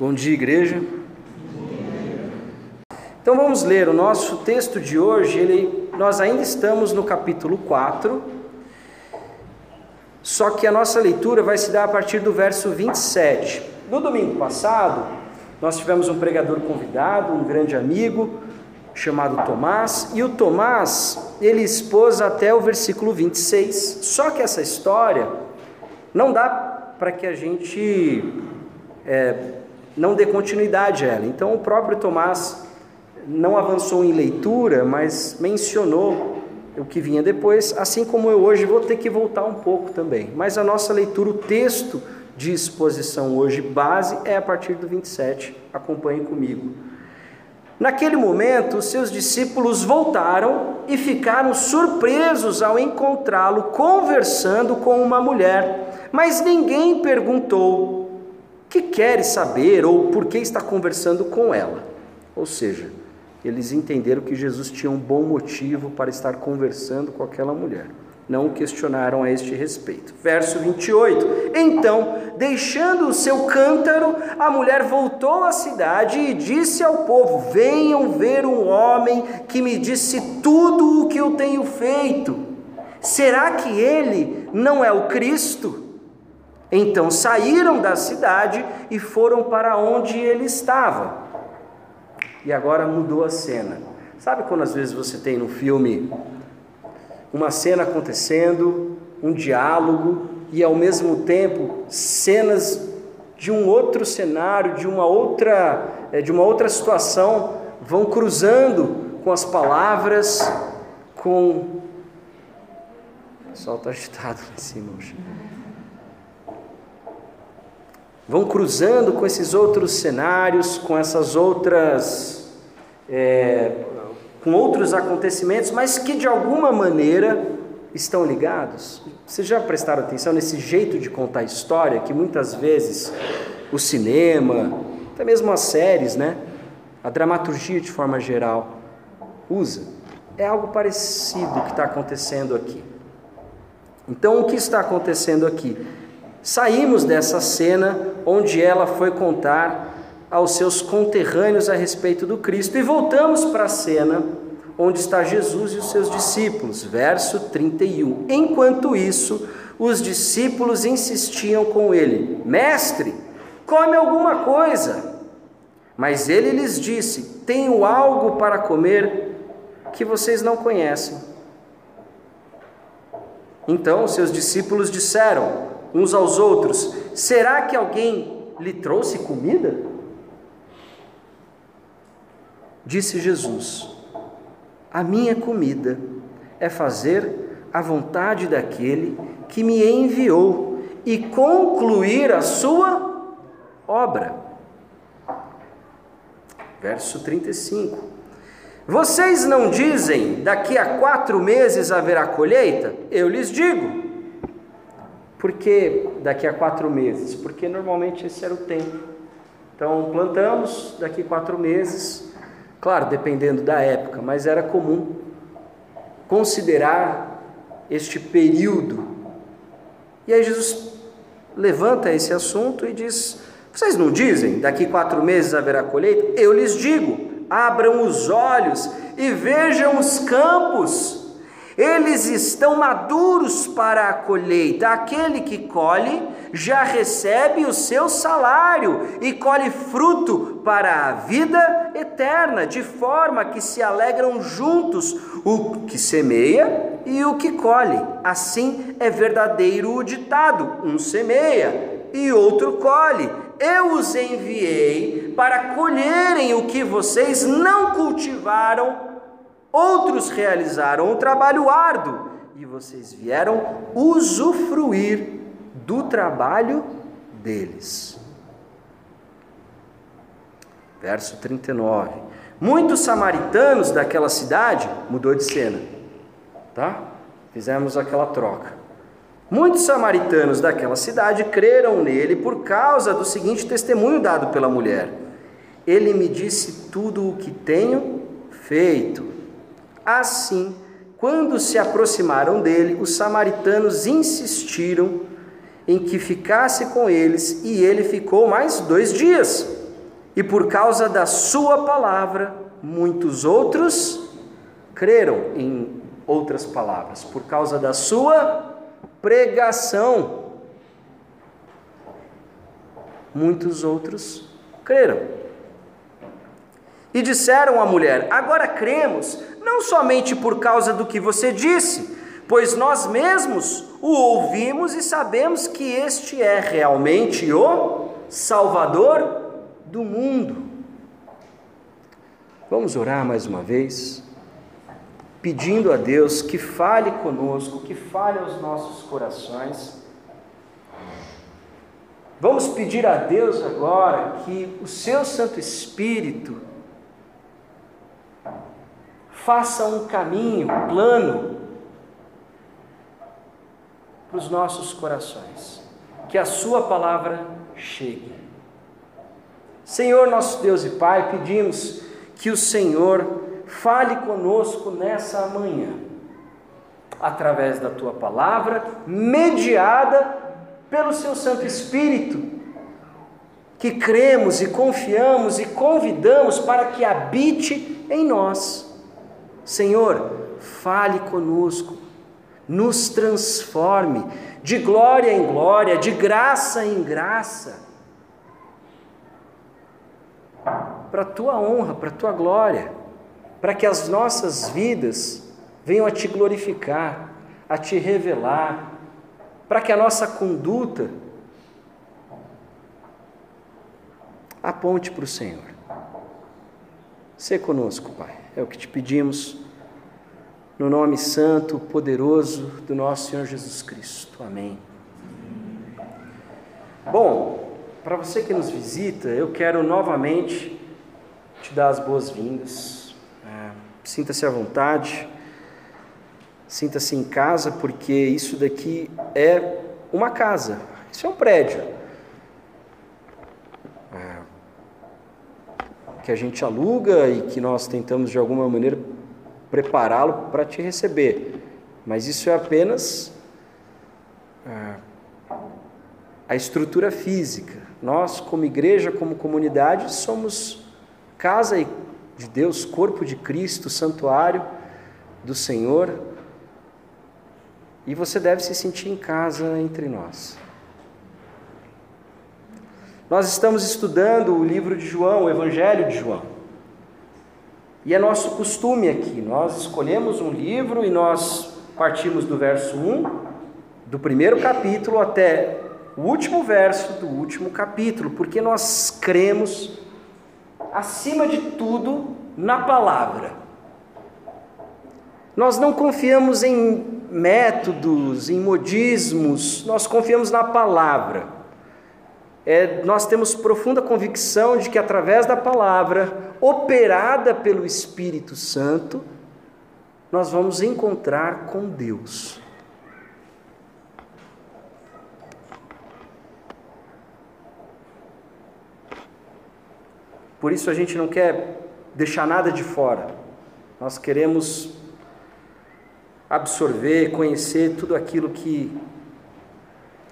Bom dia, igreja. Então vamos ler o nosso texto de hoje. Ele, nós ainda estamos no capítulo 4, só que a nossa leitura vai se dar a partir do verso 27. No domingo passado, nós tivemos um pregador convidado, um grande amigo, chamado Tomás, e o Tomás, ele expôs até o versículo 26. Só que essa história não dá para que a gente é, não dê continuidade a ela. Então, o próprio Tomás não avançou em leitura, mas mencionou o que vinha depois, assim como eu hoje vou ter que voltar um pouco também. Mas a nossa leitura, o texto de exposição hoje, base, é a partir do 27. Acompanhe comigo. Naquele momento, seus discípulos voltaram e ficaram surpresos ao encontrá-lo conversando com uma mulher, mas ninguém perguntou que quer saber ou por que está conversando com ela. Ou seja, eles entenderam que Jesus tinha um bom motivo para estar conversando com aquela mulher. Não o questionaram a este respeito. Verso 28. Então, deixando o seu cântaro, a mulher voltou à cidade e disse ao povo: Venham ver um homem que me disse tudo o que eu tenho feito. Será que ele não é o Cristo? Então saíram da cidade e foram para onde ele estava. E agora mudou a cena. Sabe quando às vezes você tem no filme uma cena acontecendo, um diálogo e ao mesmo tempo cenas de um outro cenário, de uma outra, eh, de uma outra situação vão cruzando com as palavras, com o sol está agitado lá em cima hoje vão cruzando com esses outros cenários, com essas outras. É, com outros acontecimentos, mas que de alguma maneira estão ligados. Vocês já prestaram atenção nesse jeito de contar história que muitas vezes o cinema, até mesmo as séries, né? A dramaturgia de forma geral usa. É algo parecido que está acontecendo aqui. Então, o que está acontecendo aqui? Saímos dessa cena onde ela foi contar aos seus conterrâneos a respeito do Cristo e voltamos para a cena onde está Jesus e os seus discípulos, verso 31. Enquanto isso, os discípulos insistiam com ele: Mestre, come alguma coisa. Mas ele lhes disse: Tenho algo para comer que vocês não conhecem. Então seus discípulos disseram: uns aos outros: Será que alguém lhe trouxe comida? Disse Jesus: A minha comida é fazer a vontade daquele que me enviou e concluir a sua obra. Verso 35. Vocês não dizem daqui a quatro meses haverá colheita? Eu lhes digo por que daqui a quatro meses? Porque normalmente esse era o tempo. Então plantamos daqui a quatro meses, claro, dependendo da época, mas era comum considerar este período. E aí Jesus levanta esse assunto e diz: Vocês não dizem daqui quatro meses haverá colheita? Eu lhes digo: abram os olhos e vejam os campos eles estão maduros para a colheita. Aquele que colhe já recebe o seu salário e colhe fruto para a vida eterna, de forma que se alegram juntos o que semeia e o que colhe. Assim é verdadeiro o ditado: um semeia e outro colhe. Eu os enviei para colherem o que vocês não cultivaram Outros realizaram o trabalho árduo e vocês vieram usufruir do trabalho deles. Verso 39. Muitos samaritanos daquela cidade mudou de cena, tá? Fizemos aquela troca. Muitos samaritanos daquela cidade creram nele por causa do seguinte testemunho dado pela mulher: Ele me disse tudo o que tenho feito. Assim, quando se aproximaram dele, os samaritanos insistiram em que ficasse com eles, e ele ficou mais dois dias. e por causa da Sua palavra, muitos outros creram, em outras palavras, por causa da Sua pregação. Muitos outros creram. E disseram à mulher: Agora cremos, não somente por causa do que você disse, pois nós mesmos o ouvimos e sabemos que este é realmente o Salvador do mundo. Vamos orar mais uma vez, pedindo a Deus que fale conosco, que fale aos nossos corações. Vamos pedir a Deus agora que o seu Santo Espírito faça um caminho plano para os nossos corações, que a Sua palavra chegue. Senhor, nosso Deus e Pai, pedimos que o Senhor fale conosco nessa manhã, através da Tua palavra, mediada pelo Seu Santo Espírito, que cremos e confiamos e convidamos para que habite em nós. Senhor, fale conosco, nos transforme de glória em glória, de graça em graça, para a tua honra, para a tua glória, para que as nossas vidas venham a te glorificar, a te revelar, para que a nossa conduta aponte para o Senhor. Sê conosco, Pai. É o que te pedimos, no nome santo, poderoso do nosso Senhor Jesus Cristo. Amém. Bom, para você que nos visita, eu quero novamente te dar as boas-vindas. É, sinta-se à vontade, sinta-se em casa, porque isso daqui é uma casa, isso é um prédio. Que a gente aluga e que nós tentamos de alguma maneira prepará-lo para te receber. Mas isso é apenas ah, a estrutura física. Nós, como igreja, como comunidade, somos casa de Deus, corpo de Cristo, santuário do Senhor. E você deve se sentir em casa entre nós. Nós estamos estudando o livro de João, o Evangelho de João. E é nosso costume aqui, nós escolhemos um livro e nós partimos do verso 1 do primeiro capítulo até o último verso do último capítulo, porque nós cremos, acima de tudo, na palavra. Nós não confiamos em métodos, em modismos, nós confiamos na palavra é, nós temos profunda convicção de que através da palavra, operada pelo Espírito Santo, nós vamos encontrar com Deus. Por isso a gente não quer deixar nada de fora. Nós queremos absorver, conhecer tudo aquilo que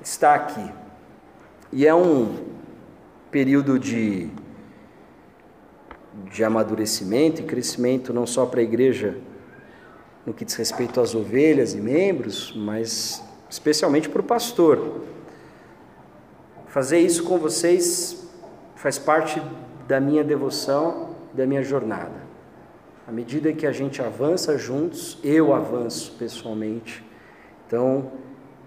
está aqui. E é um período de, de amadurecimento e crescimento não só para a igreja no que diz respeito às ovelhas e membros, mas especialmente para o pastor. Fazer isso com vocês faz parte da minha devoção, da minha jornada. À medida que a gente avança juntos, eu avanço pessoalmente. Então,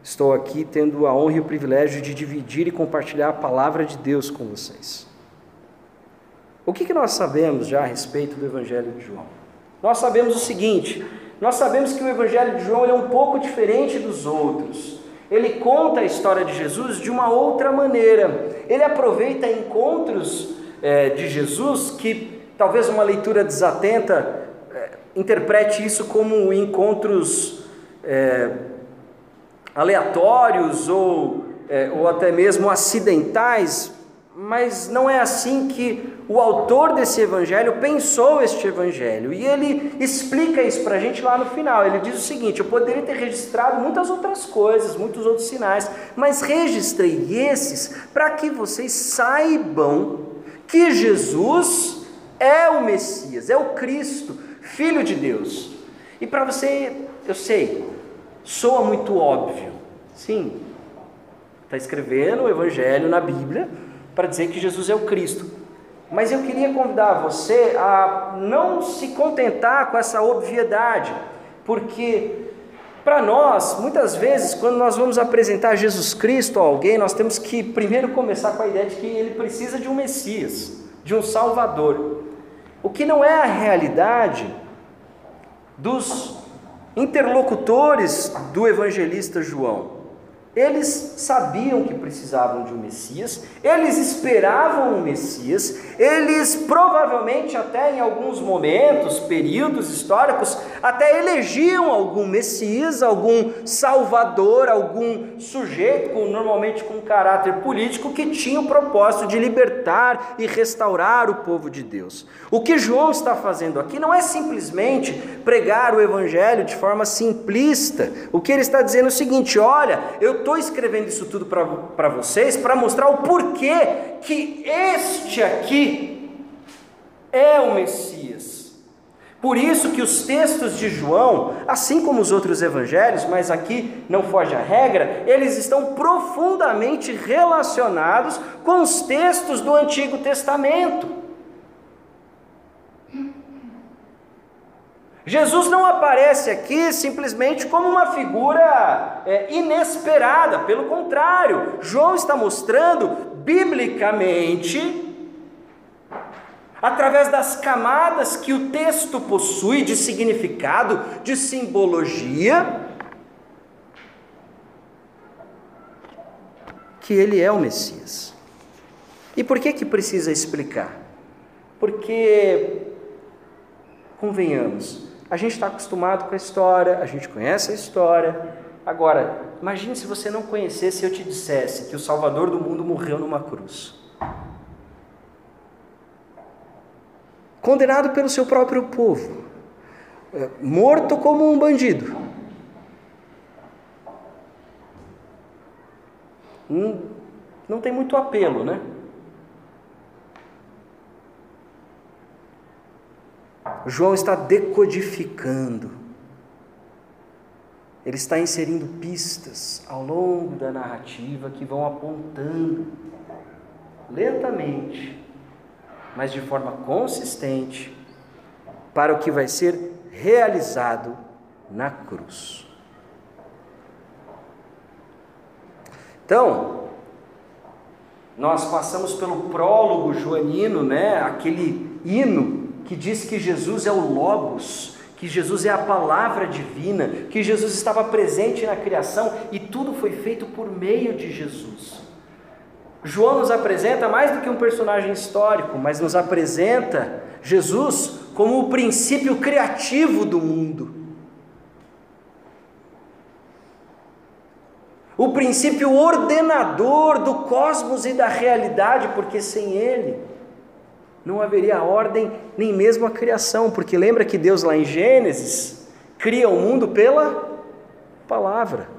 Estou aqui tendo a honra e o privilégio de dividir e compartilhar a palavra de Deus com vocês. O que, que nós sabemos já a respeito do Evangelho de João? Nós sabemos o seguinte: nós sabemos que o Evangelho de João é um pouco diferente dos outros. Ele conta a história de Jesus de uma outra maneira. Ele aproveita encontros é, de Jesus que talvez uma leitura desatenta é, interprete isso como encontros é, aleatórios ou, é, ou até mesmo acidentais, mas não é assim que o autor desse evangelho pensou este evangelho. E ele explica isso para a gente lá no final. Ele diz o seguinte: Eu poderia ter registrado muitas outras coisas, muitos outros sinais, mas registrei esses para que vocês saibam que Jesus é o Messias, é o Cristo, Filho de Deus. E para você, eu sei, soa muito óbvio. Sim, está escrevendo o Evangelho na Bíblia para dizer que Jesus é o Cristo. Mas eu queria convidar você a não se contentar com essa obviedade, porque para nós, muitas vezes, quando nós vamos apresentar Jesus Cristo a alguém, nós temos que primeiro começar com a ideia de que ele precisa de um Messias, de um Salvador. O que não é a realidade dos interlocutores do evangelista João. Eles sabiam que precisavam de um Messias, eles esperavam um Messias, eles provavelmente, até em alguns momentos, períodos históricos, até elegiam algum Messias, algum Salvador, algum sujeito, normalmente com caráter político, que tinha o propósito de libertar e restaurar o povo de Deus. O que João está fazendo aqui não é simplesmente pregar o Evangelho de forma simplista, o que ele está dizendo é o seguinte: olha, eu estou escrevendo isso tudo para vocês para mostrar o porquê que este aqui é o Messias. Por isso que os textos de João, assim como os outros evangelhos, mas aqui não foge a regra, eles estão profundamente relacionados com os textos do Antigo Testamento. Jesus não aparece aqui simplesmente como uma figura é, inesperada, pelo contrário, João está mostrando biblicamente, através das camadas que o texto possui de significado, de simbologia, que ele é o Messias. E por que que precisa explicar? Porque convenhamos, a gente está acostumado com a história, a gente conhece a história. Agora, imagine se você não conhecesse eu te dissesse que o Salvador do mundo morreu numa cruz. Condenado pelo seu próprio povo, é, morto como um bandido. Hum, não tem muito apelo, né? João está decodificando, ele está inserindo pistas ao longo da narrativa que vão apontando lentamente, mas de forma consistente, para o que vai ser realizado na cruz. Então, nós passamos pelo prólogo joanino, né? Aquele hino que diz que Jesus é o Logos, que Jesus é a palavra divina, que Jesus estava presente na criação e tudo foi feito por meio de Jesus. João nos apresenta mais do que um personagem histórico, mas nos apresenta Jesus como o princípio criativo do mundo. O princípio ordenador do cosmos e da realidade, porque sem ele não haveria ordem nem mesmo a criação, porque lembra que Deus lá em Gênesis cria o mundo pela palavra.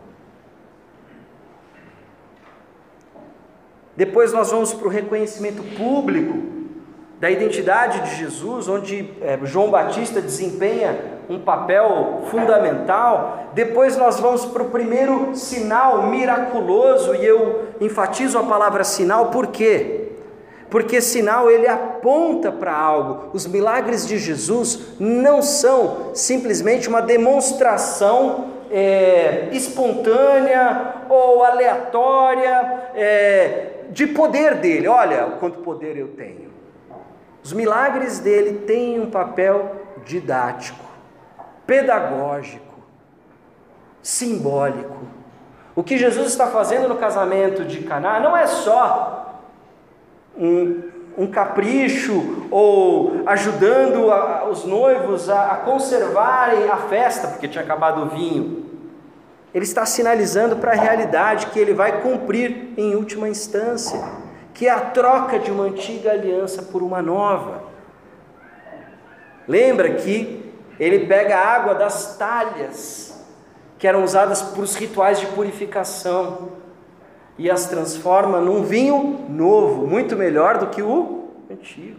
Depois nós vamos para o reconhecimento público da identidade de Jesus, onde é, João Batista desempenha um papel fundamental. Depois nós vamos para o primeiro sinal miraculoso, e eu enfatizo a palavra sinal, por quê? porque sinal ele aponta para algo. Os milagres de Jesus não são simplesmente uma demonstração é, espontânea ou aleatória é, de poder dele. Olha o quanto poder eu tenho. Os milagres dele têm um papel didático, pedagógico, simbólico. O que Jesus está fazendo no casamento de Caná não é só um, um capricho ou ajudando a, os noivos a, a conservarem a festa, porque tinha acabado o vinho. Ele está sinalizando para a realidade que ele vai cumprir em última instância, que é a troca de uma antiga aliança por uma nova. Lembra que ele pega a água das talhas que eram usadas para os rituais de purificação e as transforma num vinho novo, muito melhor do que o antigo.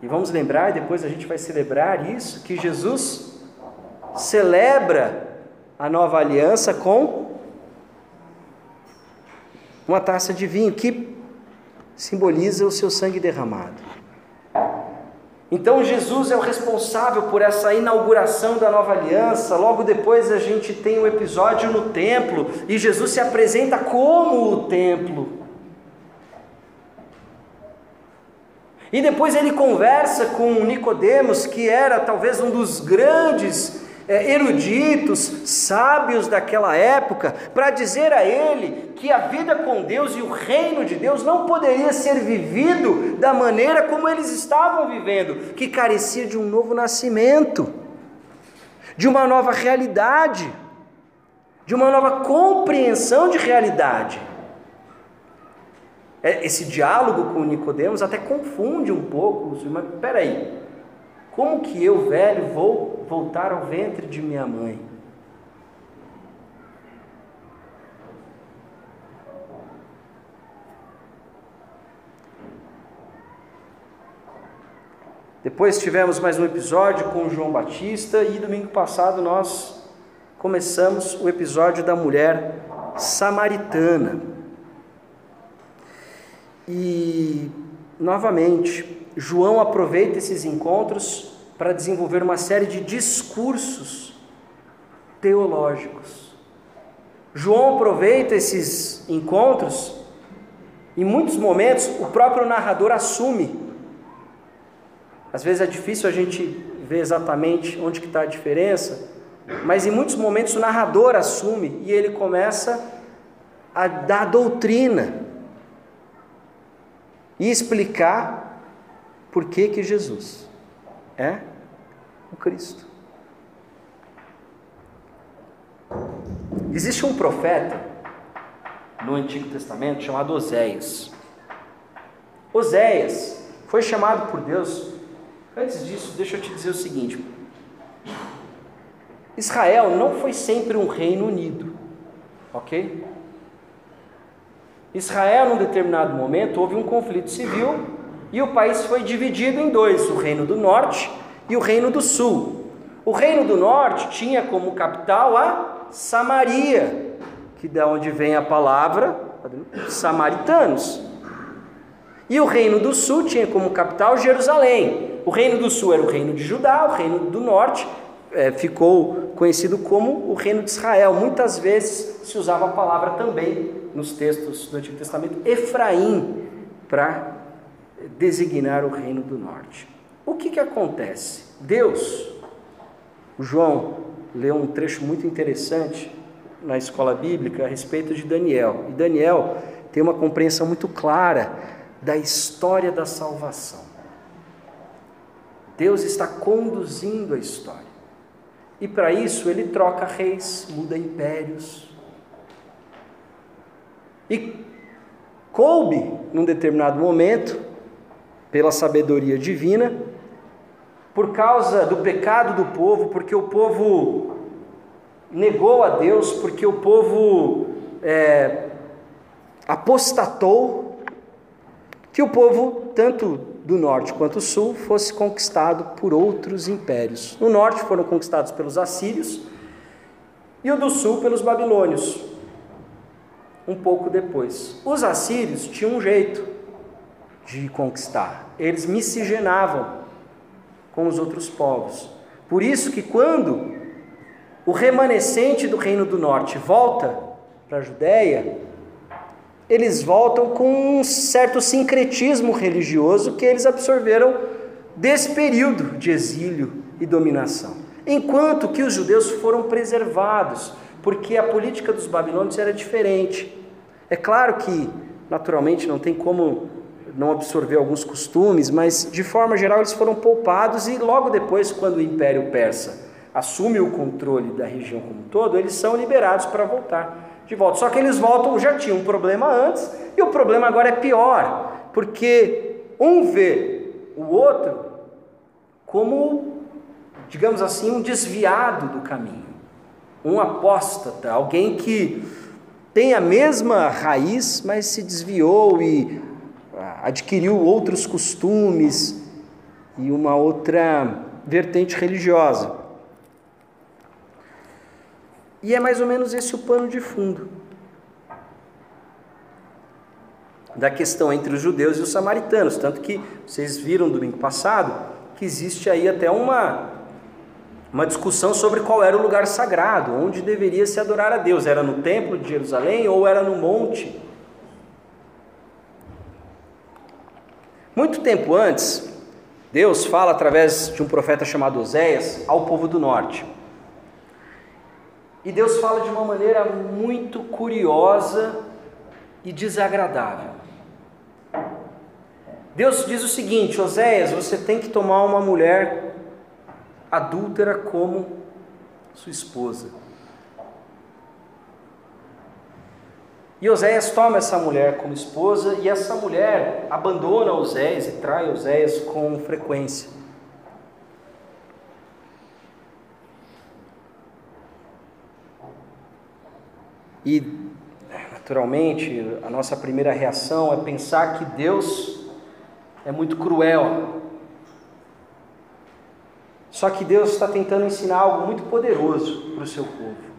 E vamos lembrar, depois a gente vai celebrar isso, que Jesus celebra a nova aliança com uma taça de vinho que simboliza o seu sangue derramado. Então Jesus é o responsável por essa inauguração da nova aliança. Logo depois a gente tem o um episódio no templo e Jesus se apresenta como o templo. E depois ele conversa com Nicodemos, que era talvez um dos grandes eruditos, sábios daquela época, para dizer a ele que a vida com Deus e o reino de Deus não poderia ser vivido da maneira como eles estavam vivendo, que carecia de um novo nascimento, de uma nova realidade, de uma nova compreensão de realidade. É, esse diálogo com Nicodemos até confunde um pouco, mas peraí, como que eu, velho, vou voltar ao ventre de minha mãe? Depois tivemos mais um episódio com João Batista e domingo passado nós começamos o episódio da mulher samaritana. E novamente, João aproveita esses encontros para desenvolver uma série de discursos teológicos. João aproveita esses encontros, em muitos momentos o próprio narrador assume. Às vezes é difícil a gente ver exatamente onde que está a diferença, mas em muitos momentos o narrador assume e ele começa a dar doutrina e explicar por que, que Jesus é Cristo. Existe um profeta no Antigo Testamento chamado Oséias. Oséias foi chamado por Deus. Antes disso, deixa eu te dizer o seguinte: Israel não foi sempre um reino unido, ok? Israel, num determinado momento, houve um conflito civil e o país foi dividido em dois: o Reino do Norte e o Reino do Sul. O Reino do Norte tinha como capital a Samaria, que da onde vem a palavra samaritanos. E o Reino do Sul tinha como capital Jerusalém. O Reino do Sul era o Reino de Judá, o Reino do Norte é, ficou conhecido como o Reino de Israel. Muitas vezes se usava a palavra também nos textos do Antigo Testamento Efraim para designar o reino do norte. O que, que acontece? Deus, João leu um trecho muito interessante na escola bíblica a respeito de Daniel. E Daniel tem uma compreensão muito clara da história da salvação. Deus está conduzindo a história. E para isso ele troca reis, muda impérios. E coube, num determinado momento, pela sabedoria divina, por causa do pecado do povo, porque o povo negou a Deus, porque o povo é, apostatou, que o povo, tanto do norte quanto do sul, fosse conquistado por outros impérios. No norte foram conquistados pelos assírios e o do sul pelos babilônios. Um pouco depois. Os assírios tinham um jeito de conquistar. Eles miscigenavam com os outros povos. Por isso que quando o remanescente do reino do norte volta para a Judéia, eles voltam com um certo sincretismo religioso que eles absorveram desse período de exílio e dominação. Enquanto que os judeus foram preservados, porque a política dos babilônios era diferente. É claro que, naturalmente, não tem como não absorver alguns costumes, mas de forma geral eles foram poupados e logo depois, quando o Império Persa assume o controle da região como um todo, eles são liberados para voltar de volta. Só que eles voltam, já tinham um problema antes e o problema agora é pior, porque um vê o outro como, digamos assim, um desviado do caminho, um apóstata, alguém que tem a mesma raiz, mas se desviou e adquiriu outros costumes e uma outra vertente religiosa. E é mais ou menos esse o pano de fundo da questão entre os judeus e os samaritanos. Tanto que vocês viram domingo passado que existe aí até uma, uma discussão sobre qual era o lugar sagrado, onde deveria se adorar a Deus. Era no templo de Jerusalém ou era no monte? Muito tempo antes, Deus fala através de um profeta chamado Oséias ao povo do norte. E Deus fala de uma maneira muito curiosa e desagradável. Deus diz o seguinte: Oséias, você tem que tomar uma mulher adúltera como sua esposa. E Oséias toma essa mulher como esposa e essa mulher abandona Oséias e trai Oséias com frequência. E, naturalmente, a nossa primeira reação é pensar que Deus é muito cruel. Só que Deus está tentando ensinar algo muito poderoso para o seu povo.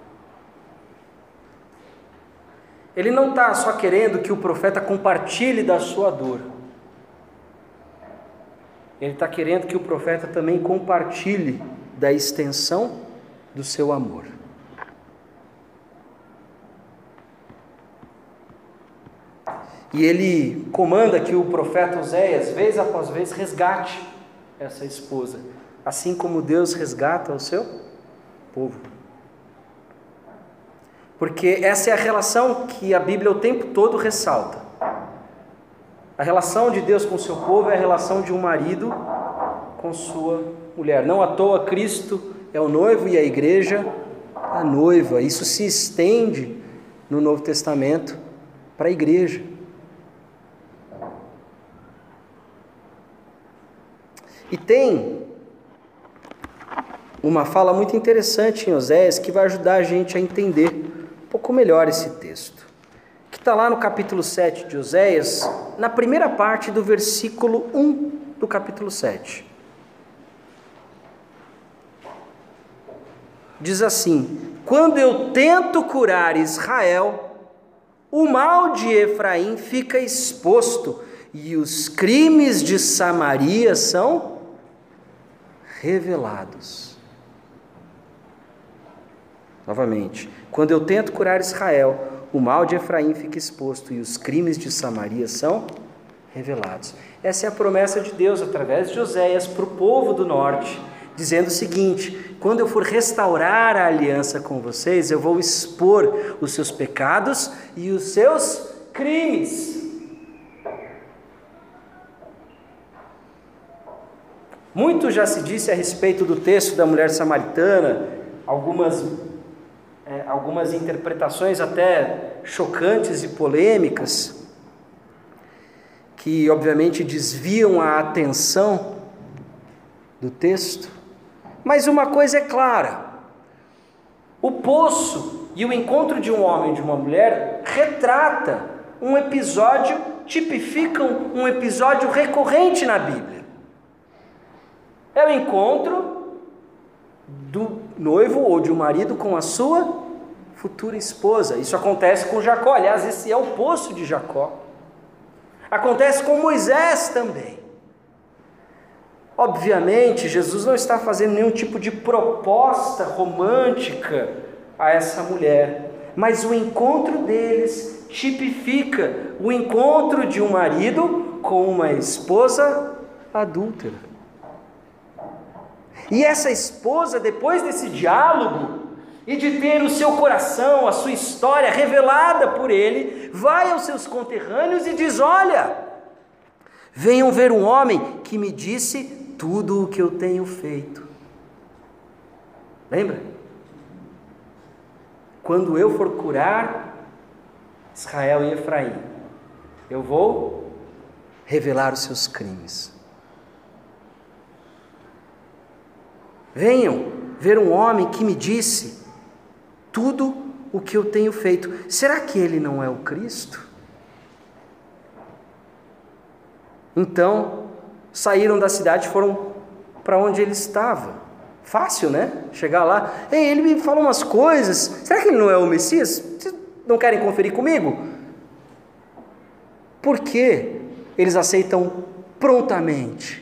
Ele não está só querendo que o profeta compartilhe da sua dor. Ele está querendo que o profeta também compartilhe da extensão do seu amor. E ele comanda que o profeta Oséias, vez após vez, resgate essa esposa, assim como Deus resgata o seu povo. Porque essa é a relação que a Bíblia o tempo todo ressalta. A relação de Deus com o seu povo é a relação de um marido com sua mulher. Não à toa Cristo é o noivo e a igreja a noiva. Isso se estende no Novo Testamento para a igreja. E tem uma fala muito interessante em Oséias que vai ajudar a gente a entender pouco melhor esse texto. Que está lá no capítulo 7 de Oséias, na primeira parte do versículo 1 do capítulo 7. Diz assim: Quando eu tento curar Israel, o mal de Efraim fica exposto e os crimes de Samaria são revelados. Novamente, quando eu tento curar Israel, o mal de Efraim fica exposto e os crimes de Samaria são revelados. Essa é a promessa de Deus através de Oséias para o povo do norte, dizendo o seguinte: quando eu for restaurar a aliança com vocês, eu vou expor os seus pecados e os seus crimes. Muito já se disse a respeito do texto da mulher samaritana, algumas, é, algumas interpretações até chocantes e polêmicas, que obviamente desviam a atenção do texto. Mas uma coisa é clara: o poço e o encontro de um homem e de uma mulher retrata um episódio, tipificam um episódio recorrente na Bíblia. É o encontro do noivo ou de um marido com a sua futura esposa. Isso acontece com Jacó. Aliás, esse é o poço de Jacó. Acontece com Moisés também. Obviamente, Jesus não está fazendo nenhum tipo de proposta romântica a essa mulher, mas o encontro deles tipifica o encontro de um marido com uma esposa adúltera. E essa esposa, depois desse diálogo, e de ter o seu coração, a sua história revelada por ele, vai aos seus conterrâneos e diz: Olha, venham ver um homem que me disse tudo o que eu tenho feito. Lembra? Quando eu for curar Israel e Efraim, eu vou revelar os seus crimes. Venham ver um homem que me disse tudo o que eu tenho feito. Será que ele não é o Cristo? Então, saíram da cidade e foram para onde ele estava. Fácil, né? Chegar lá. Ei, ele me falou umas coisas. Será que ele não é o Messias? Vocês não querem conferir comigo? Por que eles aceitam prontamente?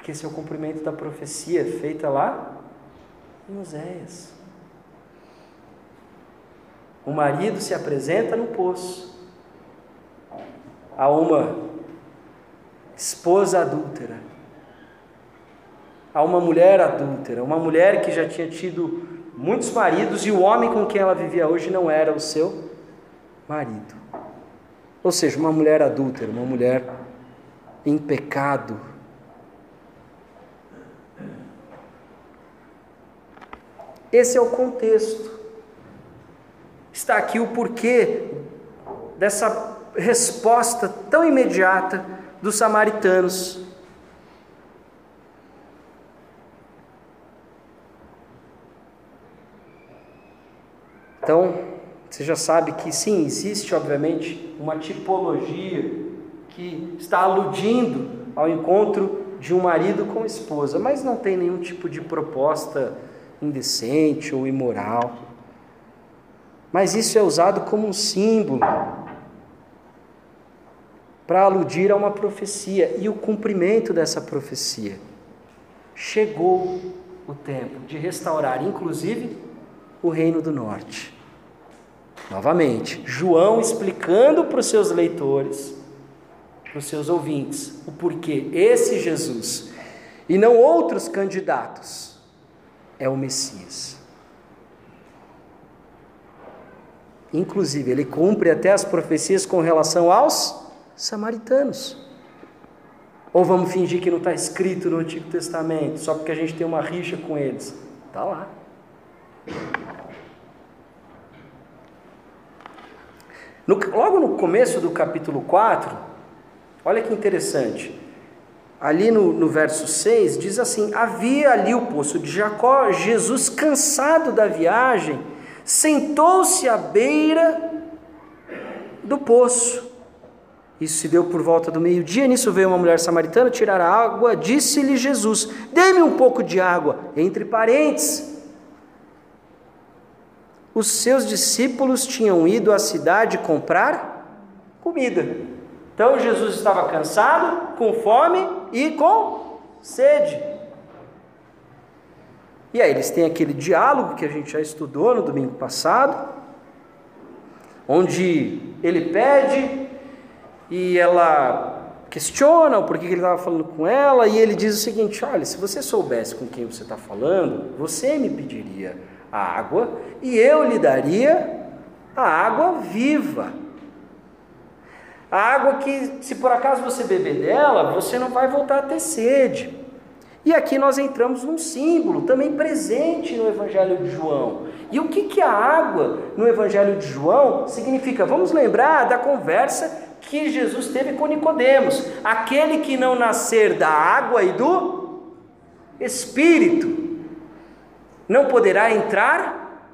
Porque esse é o cumprimento da profecia feita lá em Oséias. O marido se apresenta no poço a uma esposa adúltera, a uma mulher adúltera, uma mulher que já tinha tido muitos maridos e o homem com quem ela vivia hoje não era o seu marido. Ou seja, uma mulher adúltera, uma mulher em pecado. Esse é o contexto. Está aqui o porquê dessa resposta tão imediata dos samaritanos. Então, você já sabe que sim, existe obviamente uma tipologia que está aludindo ao encontro de um marido com esposa, mas não tem nenhum tipo de proposta indecente ou imoral. Mas isso é usado como um símbolo para aludir a uma profecia e o cumprimento dessa profecia. Chegou o tempo de restaurar, inclusive, o reino do norte. Novamente, João explicando para os seus leitores, para os seus ouvintes, o porquê esse Jesus e não outros candidatos é o Messias. Inclusive, ele cumpre até as profecias com relação aos samaritanos. Ou vamos fingir que não está escrito no Antigo Testamento, só porque a gente tem uma rixa com eles. Está lá. No, logo no começo do capítulo 4, olha que interessante. Ali no, no verso 6 diz assim: Havia ali o poço de Jacó, Jesus, cansado da viagem, sentou-se à beira do poço. Isso se deu por volta do meio-dia. Nisso veio uma mulher samaritana tirar a água. Disse-lhe Jesus: Dê-me um pouco de água. Entre parênteses. Os seus discípulos tinham ido à cidade comprar comida. Então Jesus estava cansado, com fome e com sede. E aí eles têm aquele diálogo que a gente já estudou no domingo passado, onde ele pede e ela questiona o porquê que ele estava falando com ela, e ele diz o seguinte: Olha, se você soubesse com quem você está falando, você me pediria a água e eu lhe daria a água viva. A água que, se por acaso você beber dela, você não vai voltar a ter sede. E aqui nós entramos num símbolo também presente no Evangelho de João. E o que, que a água no Evangelho de João significa? Vamos lembrar da conversa que Jesus teve com Nicodemos, aquele que não nascer da água e do espírito não poderá entrar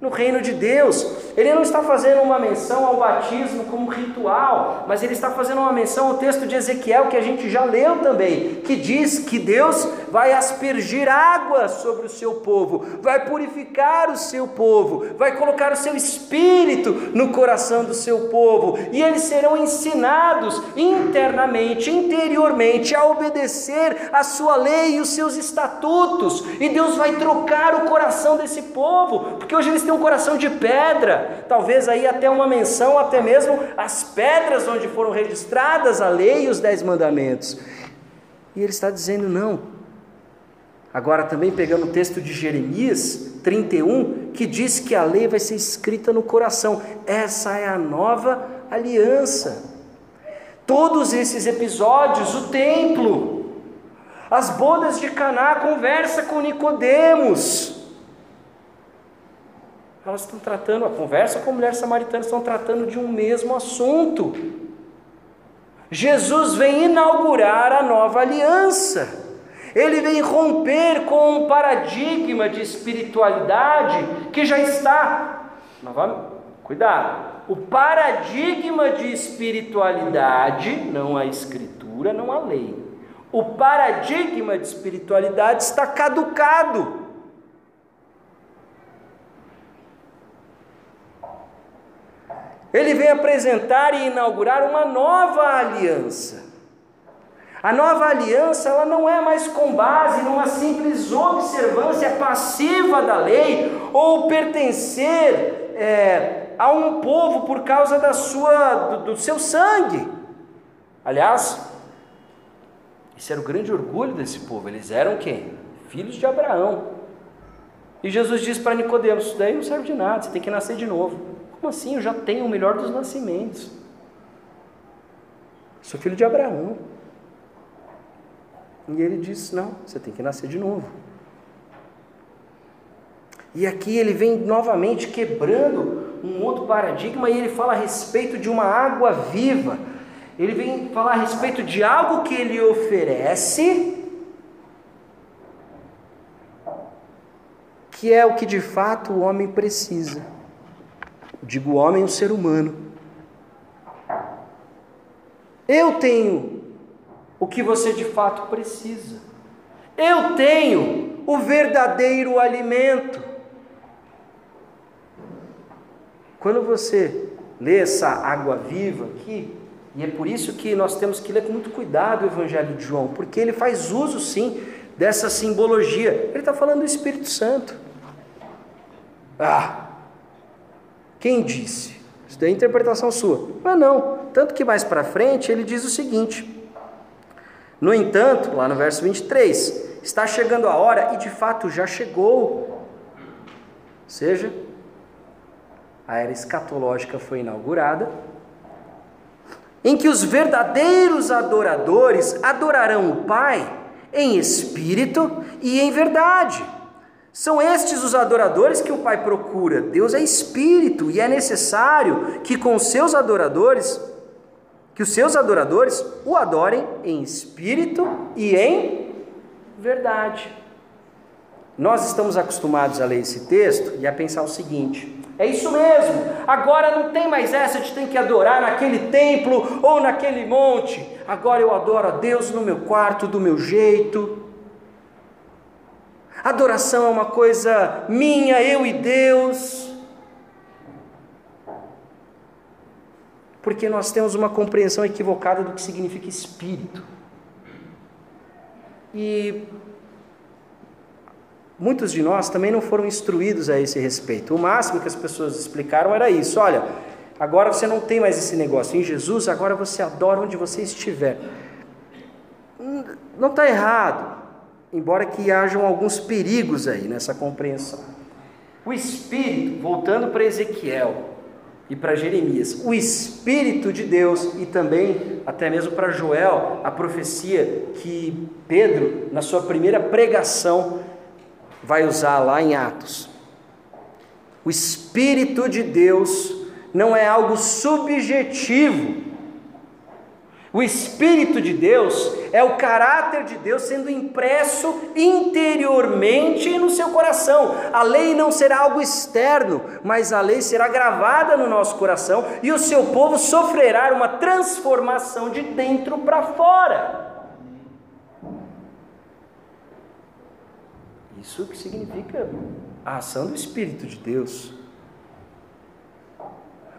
no reino de Deus. Ele não está fazendo uma menção ao batismo como ritual, mas ele está fazendo uma menção ao texto de Ezequiel que a gente já leu também, que diz que Deus vai aspergir água sobre o seu povo, vai purificar o seu povo, vai colocar o seu espírito no coração do seu povo, e eles serão ensinados internamente, interiormente, a obedecer a sua lei e os seus estatutos, e Deus vai trocar o coração desse povo, porque hoje eles têm um coração de pedra, talvez aí até uma menção, até mesmo as pedras onde foram registradas a lei e os dez mandamentos. E ele está dizendo: não. Agora, também pegando o texto de Jeremias 31, que diz que a lei vai ser escrita no coração. Essa é a nova aliança. Todos esses episódios, o templo, as bodas de Caná, conversa com Nicodemos, elas estão tratando, a conversa com a mulher samaritana estão tratando de um mesmo assunto. Jesus vem inaugurar a nova aliança. Ele vem romper com um paradigma de espiritualidade que já está Cuidado. O paradigma de espiritualidade, não a escritura, não a lei. O paradigma de espiritualidade está caducado. Ele vem apresentar e inaugurar uma nova aliança. A nova aliança ela não é mais com base numa simples observância passiva da lei ou pertencer é, a um povo por causa da sua, do, do seu sangue. Aliás, esse era o grande orgulho desse povo. Eles eram quem? Filhos de Abraão. E Jesus diz para Nicodemos: Isso daí não serve de nada, você tem que nascer de novo. Como assim? Eu já tenho o melhor dos nascimentos. Sou filho de Abraão. E ele diz: Não, você tem que nascer de novo. E aqui ele vem novamente quebrando um outro paradigma e ele fala a respeito de uma água viva. Ele vem falar a respeito de algo que ele oferece, que é o que de fato o homem precisa. Digo homem, o ser humano. Eu tenho o que você de fato precisa. Eu tenho o verdadeiro alimento. Quando você lê essa água viva aqui, e é por isso que nós temos que ler com muito cuidado o Evangelho de João, porque ele faz uso sim dessa simbologia. Ele está falando do Espírito Santo. Ah, quem disse? Isso daí é interpretação sua. Mas não. Tanto que mais para frente ele diz o seguinte: No entanto, lá no verso 23, está chegando a hora, e de fato já chegou. Ou seja, a era escatológica foi inaugurada, em que os verdadeiros adoradores adorarão o Pai em espírito e em verdade. São estes os adoradores que o Pai procura. Deus é espírito e é necessário que com seus adoradores, que os seus adoradores o adorem em espírito e em verdade. Nós estamos acostumados a ler esse texto e a pensar o seguinte: é isso mesmo. Agora não tem mais essa de ter que adorar naquele templo ou naquele monte. Agora eu adoro a Deus no meu quarto, do meu jeito. Adoração é uma coisa minha, eu e Deus. Porque nós temos uma compreensão equivocada do que significa espírito. E Muitos de nós também não foram instruídos a esse respeito. O máximo que as pessoas explicaram era isso: olha, agora você não tem mais esse negócio. Em Jesus, agora você adora onde você estiver. Não está errado, embora que hajam alguns perigos aí nessa compreensão. O Espírito, voltando para Ezequiel e para Jeremias, o Espírito de Deus e também até mesmo para Joel, a profecia que Pedro, na sua primeira pregação, vai usar lá em Atos. O Espírito de Deus não é algo subjetivo. O Espírito de Deus é o caráter de Deus sendo impresso interiormente no seu coração. A lei não será algo externo, mas a lei será gravada no nosso coração e o seu povo sofrerá uma transformação de dentro para fora. Isso que significa a ação do Espírito de Deus.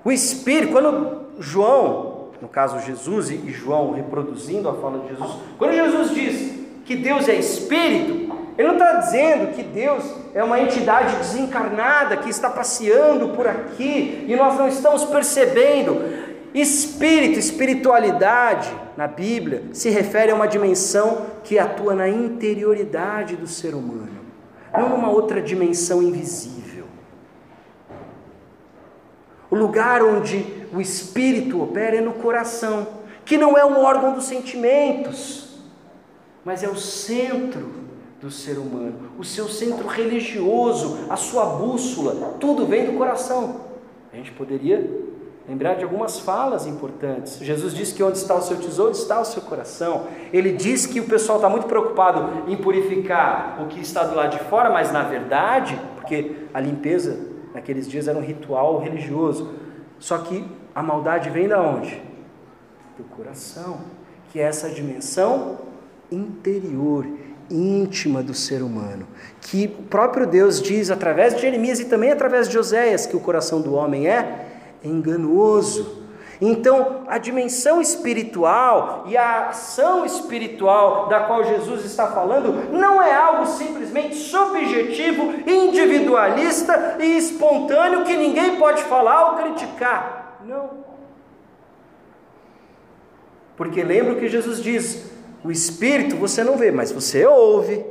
O Espírito, quando João, no caso Jesus e João reproduzindo a fala de Jesus, quando Jesus diz que Deus é Espírito, ele não está dizendo que Deus é uma entidade desencarnada que está passeando por aqui e nós não estamos percebendo. Espírito, espiritualidade na Bíblia se refere a uma dimensão que atua na interioridade do ser humano não numa outra dimensão invisível. O lugar onde o espírito opera é no coração, que não é um órgão dos sentimentos, mas é o centro do ser humano, o seu centro religioso, a sua bússola, tudo vem do coração. A gente poderia Lembrar de algumas falas importantes. Jesus disse que onde está o seu tesouro está o seu coração. Ele diz que o pessoal está muito preocupado em purificar o que está do lado de fora, mas na verdade, porque a limpeza naqueles dias era um ritual religioso. Só que a maldade vem da onde? Do coração, que é essa dimensão interior, íntima do ser humano, que o próprio Deus diz através de Jeremias e também através de Oséias que o coração do homem é enganoso. Então, a dimensão espiritual e a ação espiritual da qual Jesus está falando não é algo simplesmente subjetivo, individualista e espontâneo que ninguém pode falar ou criticar. Não. Porque lembra o que Jesus diz: o espírito você não vê, mas você ouve.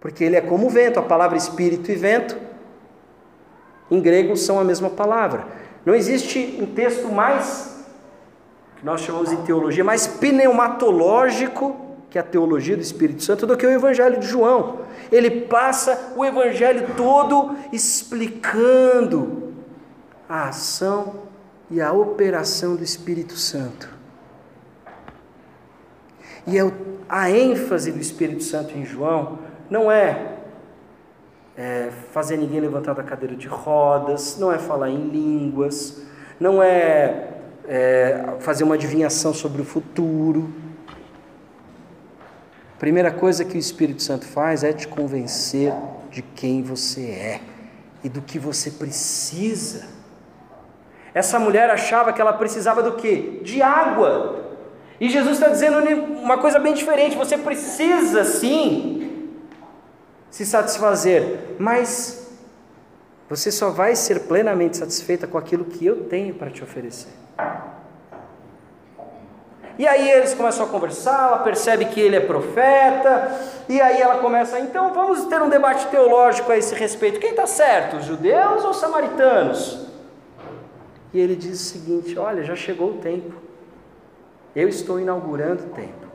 Porque ele é como o vento, a palavra espírito e vento em grego são a mesma palavra. Não existe um texto mais, que nós chamamos de teologia, mais pneumatológico que a teologia do Espírito Santo do que o Evangelho de João. Ele passa o Evangelho todo explicando a ação e a operação do Espírito Santo. E é a ênfase do Espírito Santo em João não é é, fazer ninguém levantar da cadeira de rodas, não é falar em línguas, não é, é fazer uma adivinhação sobre o futuro. A primeira coisa que o Espírito Santo faz é te convencer de quem você é e do que você precisa. Essa mulher achava que ela precisava do quê? De água. E Jesus está dizendo uma coisa bem diferente: você precisa sim se satisfazer, mas você só vai ser plenamente satisfeita com aquilo que eu tenho para te oferecer. E aí eles começam a conversar, ela percebe que ele é profeta, e aí ela começa, então vamos ter um debate teológico a esse respeito. Quem está certo, os judeus ou os samaritanos? E ele diz o seguinte: olha, já chegou o tempo, eu estou inaugurando o tempo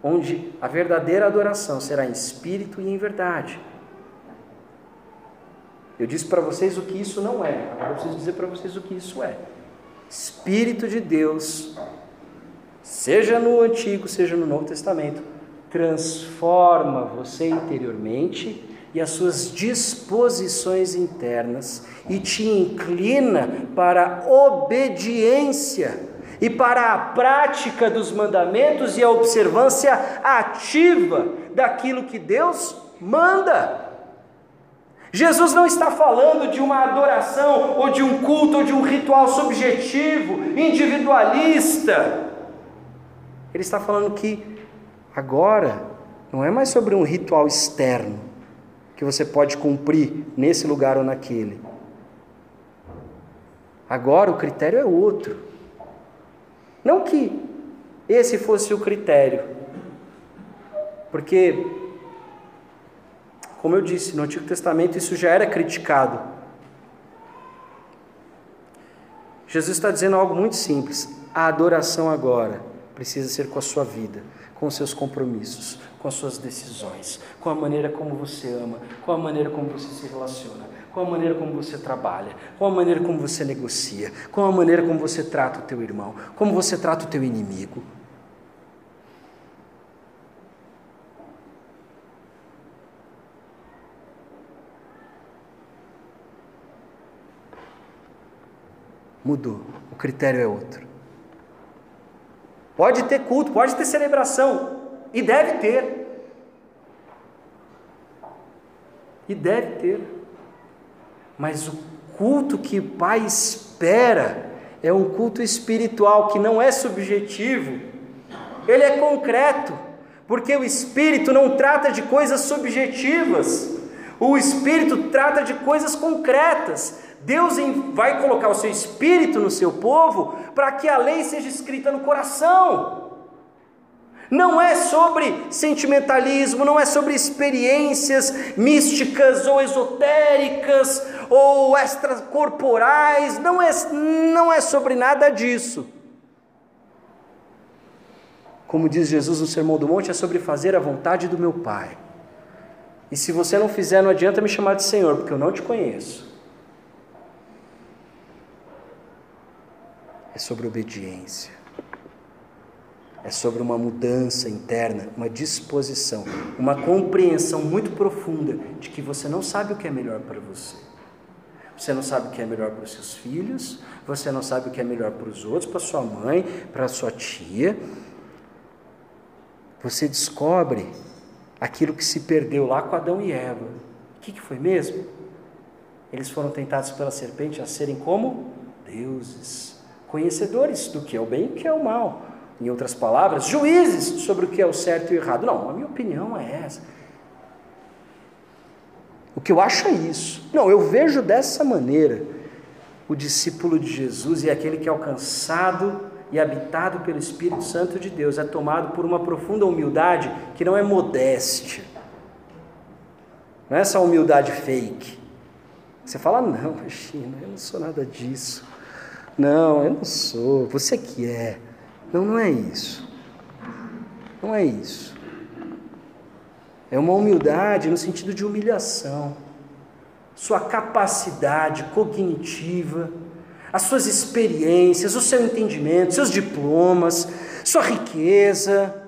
onde a verdadeira adoração será em espírito e em verdade. Eu disse para vocês o que isso não é, agora eu preciso dizer para vocês o que isso é. Espírito de Deus, seja no Antigo, seja no Novo Testamento, transforma você interiormente e as suas disposições internas e te inclina para a obediência e para a prática dos mandamentos e a observância ativa daquilo que Deus manda. Jesus não está falando de uma adoração ou de um culto ou de um ritual subjetivo, individualista. Ele está falando que agora não é mais sobre um ritual externo que você pode cumprir nesse lugar ou naquele. Agora o critério é outro. Não que esse fosse o critério, porque, como eu disse, no Antigo Testamento isso já era criticado. Jesus está dizendo algo muito simples: a adoração agora precisa ser com a sua vida, com os seus compromissos, com as suas decisões, com a maneira como você ama, com a maneira como você se relaciona com a maneira como você trabalha, com a maneira como você negocia, com a maneira como você trata o teu irmão, como você trata o teu inimigo. Mudou, o critério é outro. Pode ter culto, pode ter celebração, e deve ter. E deve ter. Mas o culto que o Pai espera é um culto espiritual que não é subjetivo, ele é concreto, porque o Espírito não trata de coisas subjetivas, o Espírito trata de coisas concretas. Deus vai colocar o seu Espírito no seu povo para que a lei seja escrita no coração. Não é sobre sentimentalismo, não é sobre experiências místicas ou esotéricas ou extracorporais, não é, não é sobre nada disso. Como diz Jesus no Sermão do Monte, é sobre fazer a vontade do meu Pai. E se você não fizer, não adianta me chamar de Senhor, porque eu não te conheço. É sobre obediência é sobre uma mudança interna, uma disposição, uma compreensão muito profunda de que você não sabe o que é melhor para você. Você não sabe o que é melhor para os seus filhos, você não sabe o que é melhor para os outros, para sua mãe, para sua tia. Você descobre aquilo que se perdeu lá com Adão e Eva. O que, que foi mesmo? Eles foram tentados pela serpente a serem como deuses, conhecedores do que é o bem e do que é o mal. Em outras palavras, juízes sobre o que é o certo e o errado. Não, a minha opinião é essa. O que eu acho é isso. Não, eu vejo dessa maneira. O discípulo de Jesus e aquele que é alcançado e habitado pelo Espírito Santo de Deus é tomado por uma profunda humildade que não é modéstia. Não é essa humildade fake. Você fala, não, imagina, eu não sou nada disso. Não, eu não sou, você que é. Não, não é isso. Não é isso. É uma humildade no sentido de humilhação. Sua capacidade cognitiva, as suas experiências, o seu entendimento, seus diplomas, sua riqueza,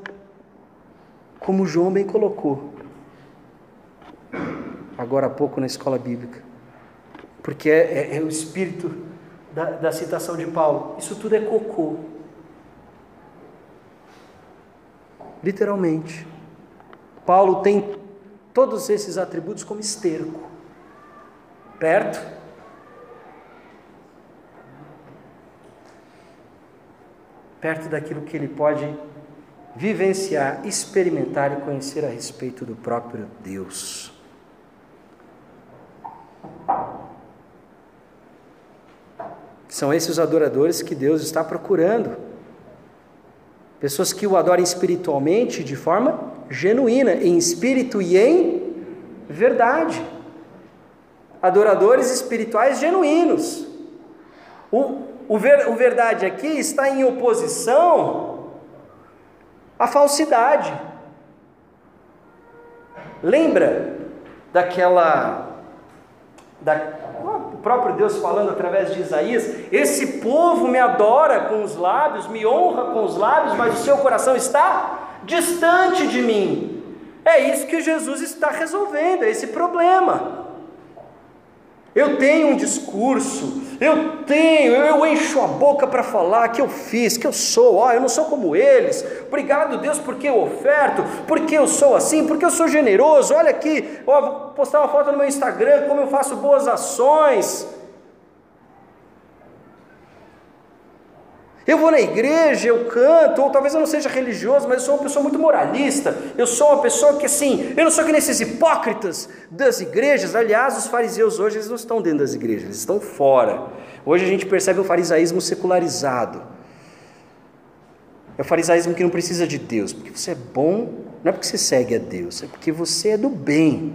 como João bem colocou agora há pouco na escola bíblica, porque é, é, é o espírito da, da citação de Paulo: isso tudo é cocô. Literalmente. Paulo tem todos esses atributos como esterco. Perto. Perto daquilo que ele pode vivenciar, experimentar e conhecer a respeito do próprio Deus. São esses adoradores que Deus está procurando. Pessoas que o adorem espiritualmente de forma genuína, em espírito e em verdade. Adoradores espirituais genuínos. O, o, ver, o verdade aqui está em oposição à falsidade. Lembra daquela. Da, próprio Deus falando através de Isaías: Esse povo me adora com os lábios, me honra com os lábios, mas o seu coração está distante de mim. É isso que Jesus está resolvendo, é esse problema. Eu tenho um discurso, eu tenho, eu encho a boca para falar que eu fiz, que eu sou, ó, eu não sou como eles. Obrigado, Deus, porque eu oferto, porque eu sou assim, porque eu sou generoso. Olha aqui, ó, vou postar uma foto no meu Instagram, como eu faço boas ações. Eu vou na igreja, eu canto, ou talvez eu não seja religioso, mas eu sou uma pessoa muito moralista. Eu sou uma pessoa que assim, eu não sou que nesses hipócritas das igrejas. Aliás, os fariseus hoje eles não estão dentro das igrejas, eles estão fora. Hoje a gente percebe um farisaísmo secularizado. É o farisaísmo que não precisa de Deus, porque você é bom, não é porque você segue a Deus, é porque você é do bem.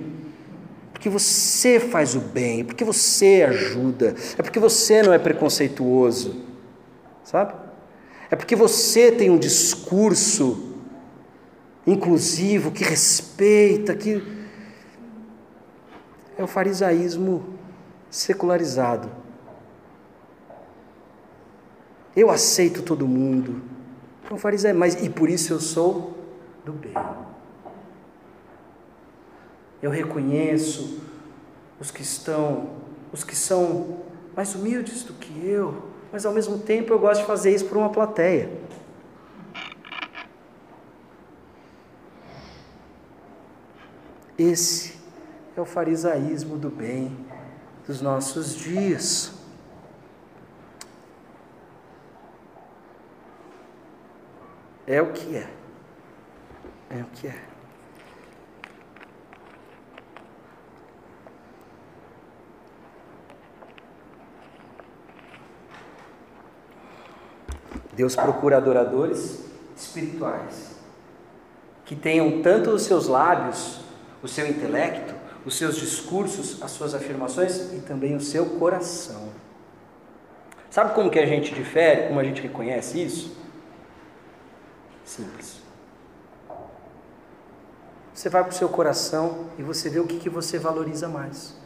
Porque você faz o bem, porque você ajuda, é porque você não é preconceituoso sabe? É porque você tem um discurso inclusivo, que respeita, que. É o farisaísmo secularizado. Eu aceito todo mundo. É um mas e por isso eu sou do bem. Eu reconheço os que estão, os que são mais humildes do que eu mas ao mesmo tempo eu gosto de fazer isso para uma plateia. Esse é o farisaísmo do bem dos nossos dias. É o que é. É o que é. Deus procura adoradores espirituais que tenham tanto os seus lábios, o seu intelecto, os seus discursos, as suas afirmações e também o seu coração. Sabe como que a gente difere, como a gente reconhece isso? Simples. Você vai para o seu coração e você vê o que, que você valoriza mais.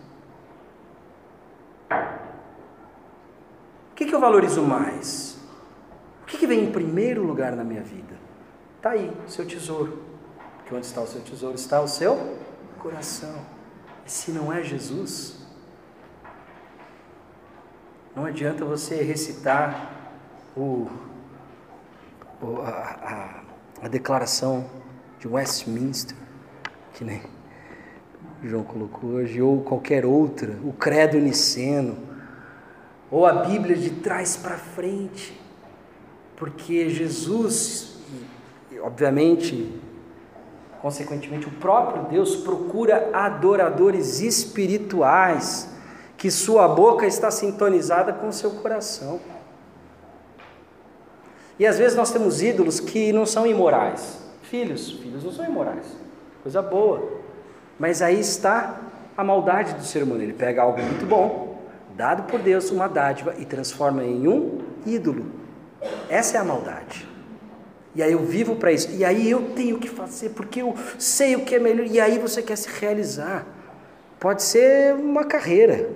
O que, que eu valorizo mais? O que, vem em primeiro lugar na minha vida? Está aí, o seu tesouro. Porque onde está o seu tesouro está o seu coração. E se não é Jesus, Não adianta você recitar o, o a, a, a declaração de Westminster, que nem João colocou hoje, ou qualquer outra, o credo niceno, ou a Bíblia de trás para frente, porque Jesus, obviamente, consequentemente, o próprio Deus procura adoradores espirituais, que sua boca está sintonizada com seu coração. E às vezes nós temos ídolos que não são imorais. Filhos, filhos não são imorais. Coisa boa. Mas aí está a maldade do ser humano. Ele pega algo muito bom, dado por Deus, uma dádiva, e transforma em um ídolo. Essa é a maldade. E aí eu vivo para isso. E aí eu tenho que fazer, porque eu sei o que é melhor. E aí você quer se realizar. Pode ser uma carreira.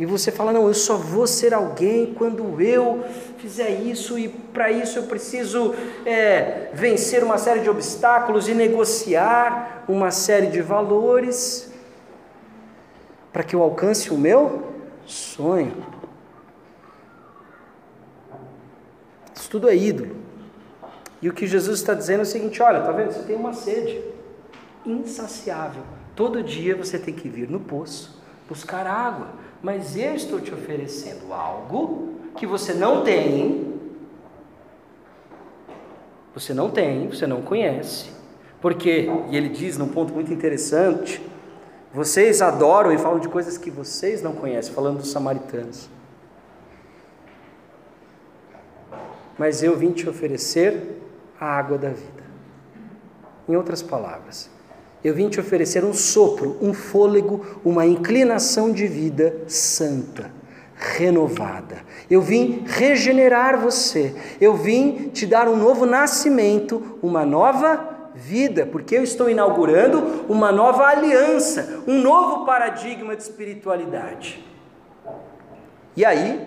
E você fala: não, eu só vou ser alguém quando eu fizer isso, e para isso eu preciso é, vencer uma série de obstáculos e negociar uma série de valores para que eu alcance o meu sonho. Tudo é ídolo. E o que Jesus está dizendo é o seguinte: olha, tá vendo? Você tem uma sede insaciável. Todo dia você tem que vir no poço buscar água mas eu estou te oferecendo algo que você não tem, você não tem, você não conhece. Porque, e ele diz num ponto muito interessante, vocês adoram e falam de coisas que vocês não conhecem, falando dos samaritanos. Mas eu vim te oferecer a água da vida. Em outras palavras, eu vim te oferecer um sopro, um fôlego, uma inclinação de vida santa, renovada. Eu vim regenerar você. Eu vim te dar um novo nascimento, uma nova vida, porque eu estou inaugurando uma nova aliança, um novo paradigma de espiritualidade. E aí,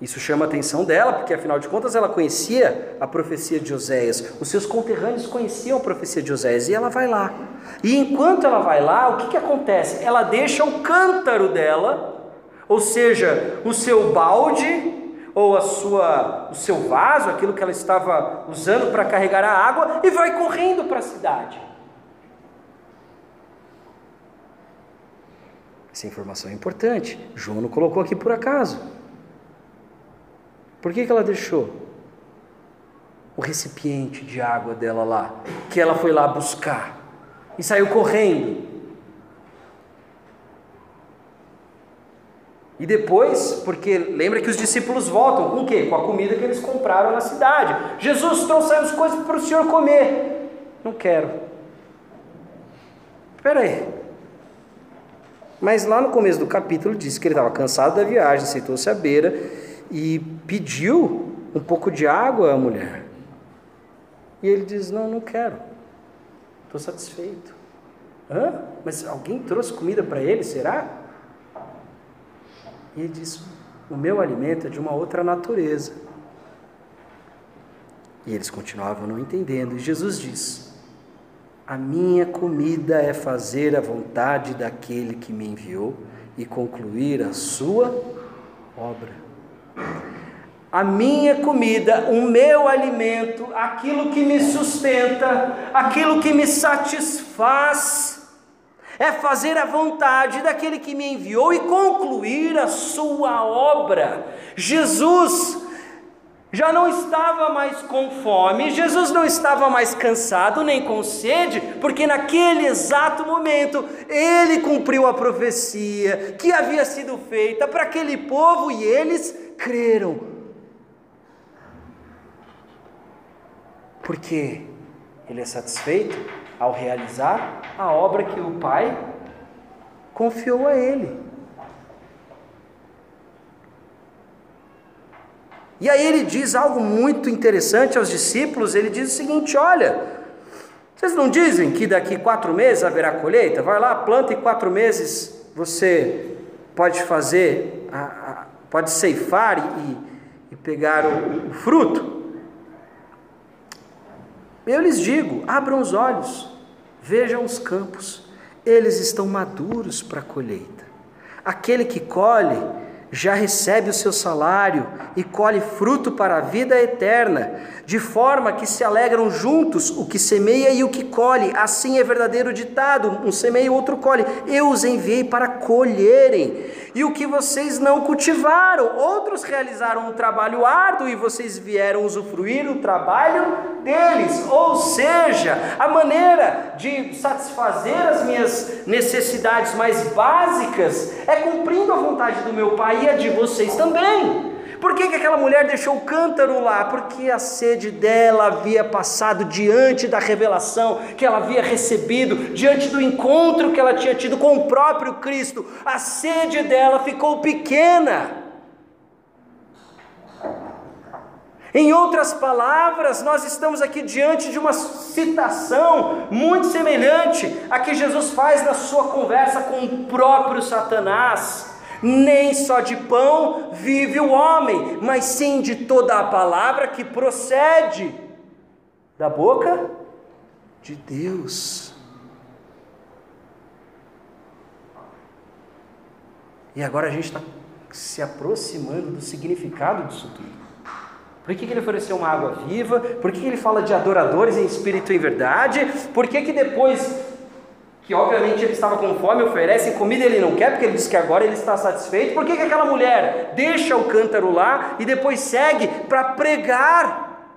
isso chama a atenção dela, porque afinal de contas ela conhecia a profecia de Oséias, os seus conterrâneos conheciam a profecia de Oséias, e ela vai lá. E enquanto ela vai lá, o que, que acontece? Ela deixa o cântaro dela, ou seja, o seu balde, ou a sua, o seu vaso, aquilo que ela estava usando para carregar a água, e vai correndo para a cidade. Essa informação é importante. João não colocou aqui por acaso. Por que, que ela deixou o recipiente de água dela lá, que ela foi lá buscar e saiu correndo? E depois, porque lembra que os discípulos voltam com o quê? Com a comida que eles compraram na cidade. Jesus, trouxemos coisas para o senhor comer. Não quero. Espera aí. Mas lá no começo do capítulo disse que ele estava cansado da viagem, sentou-se à beira e pediu um pouco de água à mulher. E ele diz: Não, não quero, estou satisfeito. Hã? Mas alguém trouxe comida para ele, será? E ele diz: O meu alimento é de uma outra natureza. E eles continuavam não entendendo. E Jesus diz: A minha comida é fazer a vontade daquele que me enviou e concluir a sua obra a minha comida, o meu alimento, aquilo que me sustenta, aquilo que me satisfaz, é fazer a vontade daquele que me enviou e concluir a sua obra. Jesus já não estava mais com fome, Jesus não estava mais cansado nem com sede, porque naquele exato momento ele cumpriu a profecia que havia sido feita para aquele povo e eles creram. Porque ele é satisfeito ao realizar a obra que o Pai confiou a ele. E aí ele diz algo muito interessante aos discípulos. Ele diz o seguinte: olha, vocês não dizem que daqui quatro meses haverá colheita? Vai lá, planta e quatro meses você pode fazer a, pode ceifar e, e pegar o, o fruto. Eu lhes digo: abram os olhos, vejam os campos, eles estão maduros para a colheita. Aquele que colhe já recebe o seu salário e colhe fruto para a vida eterna, de forma que se alegram juntos o que semeia e o que colhe. Assim é verdadeiro ditado: um semeia e outro colhe. Eu os enviei para colherem. E o que vocês não cultivaram, outros realizaram um trabalho árduo e vocês vieram usufruir o trabalho deles. Ou seja, a maneira de satisfazer as minhas necessidades mais básicas é cumprindo a vontade do meu Pai e a de vocês também. Por que, que aquela mulher deixou o cântaro lá? Porque a sede dela havia passado diante da revelação que ela havia recebido, diante do encontro que ela tinha tido com o próprio Cristo. A sede dela ficou pequena. Em outras palavras, nós estamos aqui diante de uma citação muito semelhante a que Jesus faz na sua conversa com o próprio Satanás. Nem só de pão vive o homem, mas sim de toda a palavra que procede da boca de Deus. E agora a gente está se aproximando do significado disso tudo. Por que, que ele ofereceu uma água viva? Por que, que ele fala de adoradores em espírito e em verdade? Por que, que depois que obviamente ele estava com fome, oferecem comida ele não quer, porque ele diz que agora ele está satisfeito. Por que, que aquela mulher deixa o cântaro lá e depois segue para pregar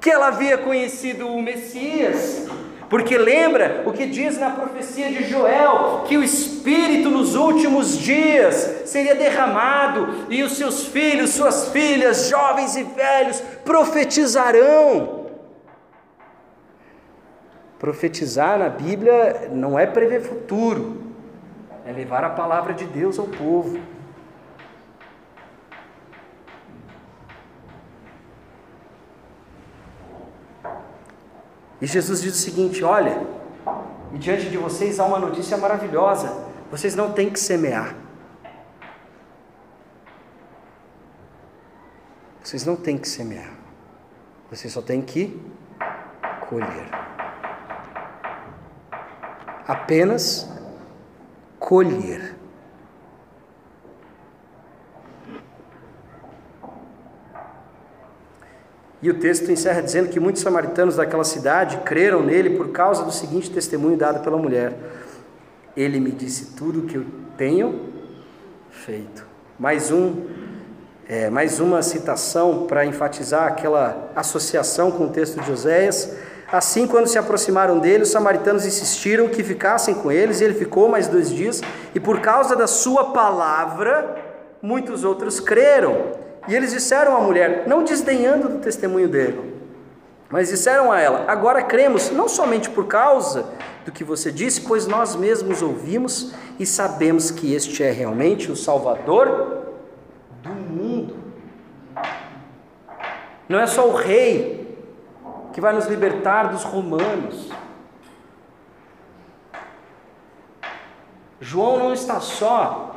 que ela havia conhecido o Messias? Porque lembra o que diz na profecia de Joel, que o Espírito nos últimos dias seria derramado e os seus filhos, suas filhas, jovens e velhos profetizarão. Profetizar na Bíblia não é prever futuro, é levar a palavra de Deus ao povo. E Jesus diz o seguinte: olha, e diante de vocês há uma notícia maravilhosa: vocês não têm que semear. Vocês não têm que semear. Vocês só têm que colher apenas colher. E o texto encerra dizendo que muitos samaritanos daquela cidade creram nele por causa do seguinte testemunho dado pela mulher: Ele me disse tudo o que eu tenho feito. Mais um, é, mais uma citação para enfatizar aquela associação com o texto de Oséias. Assim, quando se aproximaram dele, os samaritanos insistiram que ficassem com eles, e ele ficou mais dois dias, e por causa da sua palavra, muitos outros creram. E eles disseram à mulher, não desdenhando do testemunho dele, mas disseram a ela: Agora cremos, não somente por causa do que você disse, pois nós mesmos ouvimos e sabemos que este é realmente o Salvador do mundo. Não é só o rei que vai nos libertar dos romanos. João não está só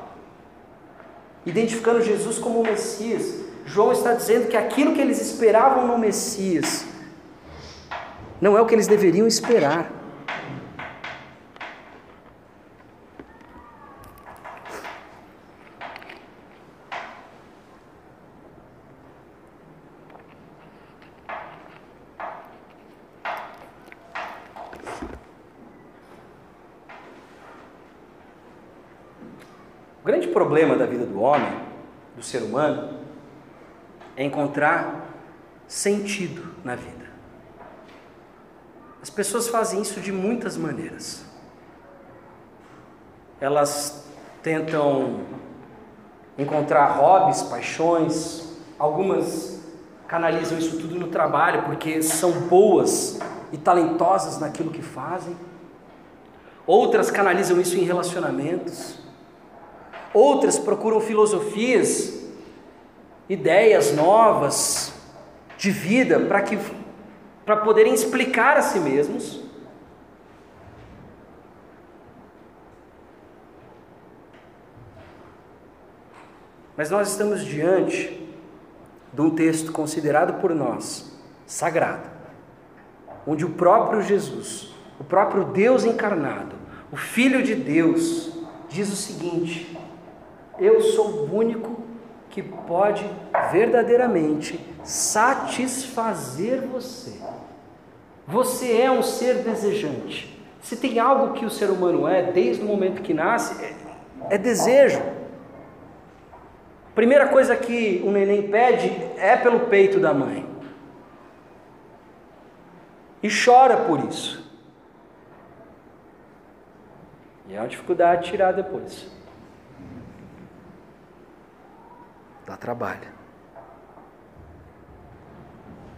identificando Jesus como o Messias. João está dizendo que aquilo que eles esperavam no Messias não é o que eles deveriam esperar. O grande problema da vida do homem, do ser humano, é encontrar sentido na vida. As pessoas fazem isso de muitas maneiras. Elas tentam encontrar hobbies, paixões, algumas canalizam isso tudo no trabalho porque são boas e talentosas naquilo que fazem. Outras canalizam isso em relacionamentos. Outras procuram filosofias, ideias novas de vida para que para poderem explicar a si mesmos. Mas nós estamos diante de um texto considerado por nós sagrado, onde o próprio Jesus, o próprio Deus encarnado, o Filho de Deus, diz o seguinte: Eu sou o único que pode verdadeiramente satisfazer você. Você é um ser desejante. Se tem algo que o ser humano é, desde o momento que nasce, é, é desejo. Primeira coisa que o neném pede é pelo peito da mãe. E chora por isso. E é uma dificuldade tirar depois. Dá trabalho.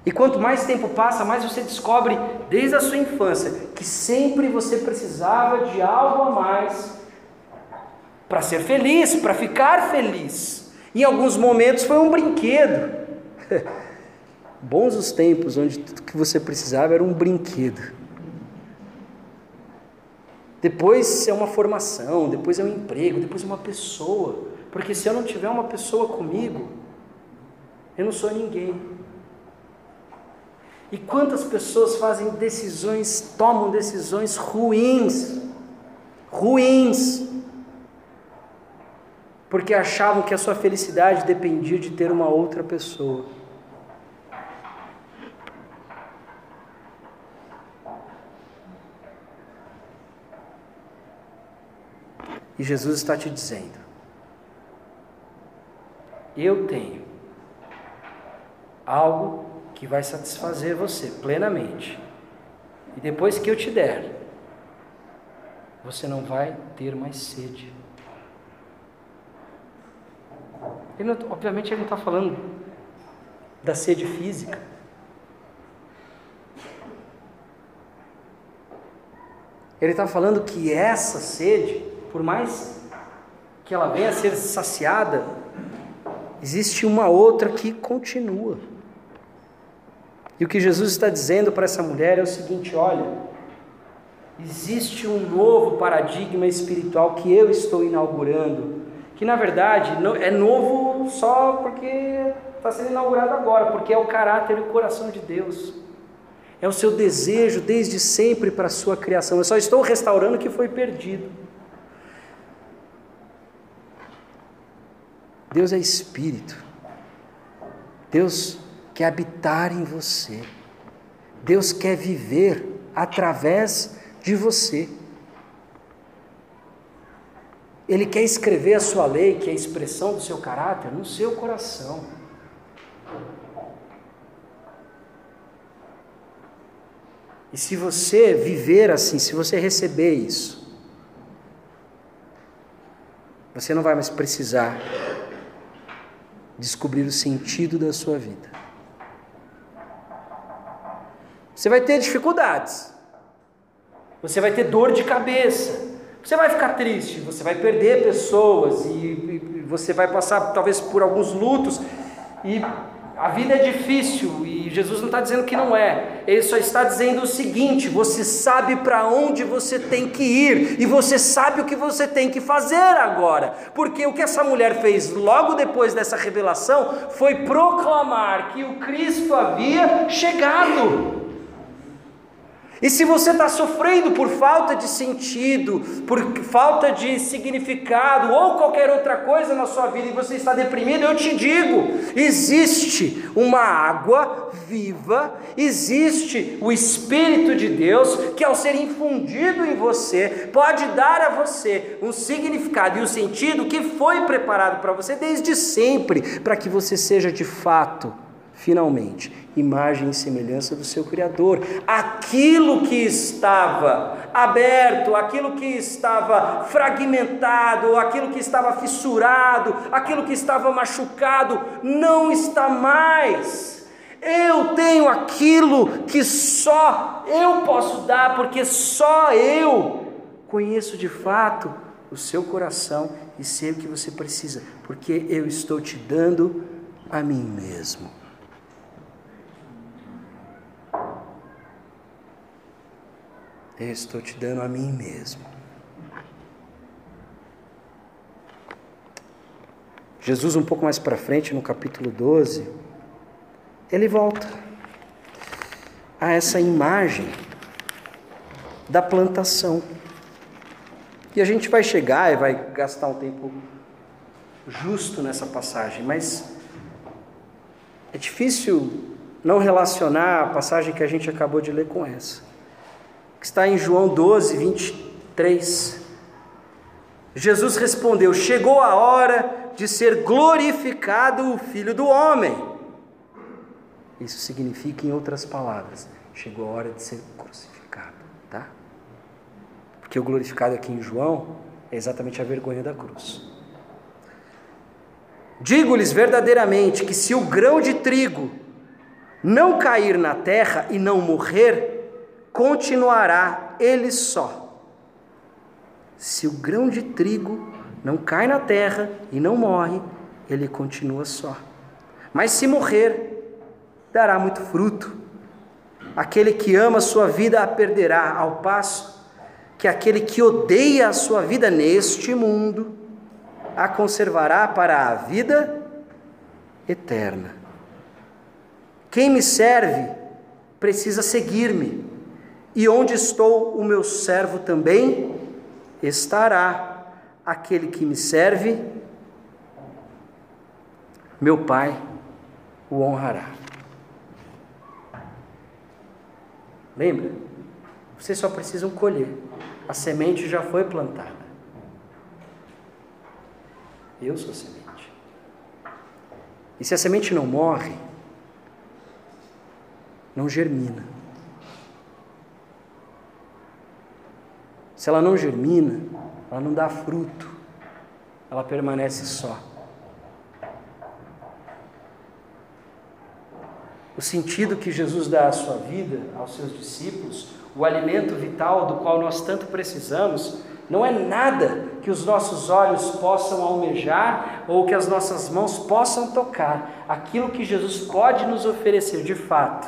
E quanto mais tempo passa, mais você descobre desde a sua infância que sempre você precisava de algo a mais para ser feliz, para ficar feliz. Em alguns momentos foi um brinquedo. Bons os tempos onde tudo que você precisava era um brinquedo. Depois é uma formação, depois é um emprego, depois é uma pessoa. Porque se eu não tiver uma pessoa comigo, eu não sou ninguém. E quantas pessoas fazem decisões, tomam decisões ruins, ruins, porque achavam que a sua felicidade dependia de ter uma outra pessoa. E Jesus está te dizendo: Eu tenho algo que vai satisfazer você plenamente. E depois que eu te der, você não vai ter mais sede. Ele não, obviamente ele não está falando da sede física. Ele está falando que essa sede, por mais que ela venha a ser saciada, existe uma outra que continua. E o que Jesus está dizendo para essa mulher é o seguinte: olha, existe um novo paradigma espiritual que eu estou inaugurando, que na verdade é novo só porque está sendo inaugurado agora, porque é o caráter e o coração de Deus. É o seu desejo desde sempre para a sua criação. Eu só estou restaurando o que foi perdido. Deus é espírito. Deus quer habitar em você. Deus quer viver através de você. Ele quer escrever a sua lei, que é a expressão do seu caráter, no seu coração. E se você viver assim, se você receber isso, você não vai mais precisar descobrir o sentido da sua vida. Você vai ter dificuldades. Você vai ter dor de cabeça. Você vai ficar triste, você vai perder pessoas e, e você vai passar talvez por alguns lutos e a vida é difícil e Jesus não está dizendo que não é, ele só está dizendo o seguinte: você sabe para onde você tem que ir e você sabe o que você tem que fazer agora, porque o que essa mulher fez logo depois dessa revelação foi proclamar que o Cristo havia chegado. E se você está sofrendo por falta de sentido, por falta de significado ou qualquer outra coisa na sua vida e você está deprimido, eu te digo: existe uma água viva, existe o Espírito de Deus que, ao ser infundido em você, pode dar a você um significado e um sentido que foi preparado para você desde sempre, para que você seja de fato finalmente, imagem e semelhança do seu Criador. Aquilo que estava aberto, aquilo que estava fragmentado, aquilo que estava fissurado, aquilo que estava machucado, não está mais. Eu tenho aquilo que só eu posso dar, porque só eu conheço de fato o seu coração e sei o que você precisa, porque eu estou te dando a mim mesmo. Eu estou te dando a mim mesmo. Jesus, um pouco mais para frente, no capítulo 12, ele volta a essa imagem da plantação. E a gente vai chegar e vai gastar um tempo justo nessa passagem, mas é difícil não relacionar a passagem que a gente acabou de ler com essa, que está em João 12, 23. Jesus respondeu: Chegou a hora de ser glorificado o Filho do Homem. Isso significa, em outras palavras, chegou a hora de ser crucificado, tá? Porque o glorificado aqui em João é exatamente a vergonha da cruz. Digo-lhes verdadeiramente que se o grão de trigo não cair na terra e não morrer, continuará ele só. Se o grão de trigo não cai na terra e não morre, ele continua só. Mas se morrer, dará muito fruto. Aquele que ama a sua vida a perderá, ao passo que aquele que odeia a sua vida neste mundo a conservará para a vida eterna. Quem me serve precisa seguir-me, e onde estou, o meu servo também estará. Aquele que me serve, meu Pai o honrará. Lembra? Vocês só precisam colher. A semente já foi plantada. Eu sou a semente. E se a semente não morre, não germina. Se ela não germina, ela não dá fruto, ela permanece só. O sentido que Jesus dá à sua vida, aos seus discípulos, o alimento vital do qual nós tanto precisamos, não é nada que os nossos olhos possam almejar ou que as nossas mãos possam tocar. Aquilo que Jesus pode nos oferecer de fato,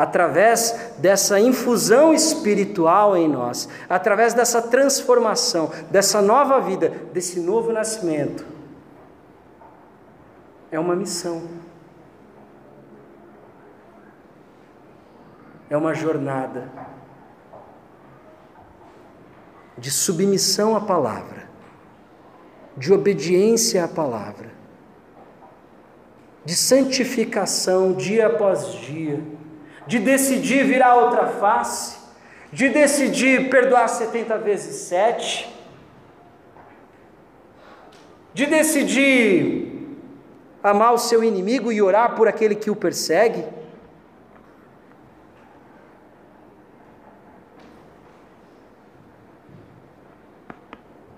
através dessa infusão espiritual em nós, através dessa transformação, dessa nova vida, desse novo nascimento, é uma missão. É uma jornada de submissão à palavra, de obediência à palavra, de santificação dia após dia, de decidir virar outra face, de decidir perdoar 70 vezes 7, de decidir amar o seu inimigo e orar por aquele que o persegue.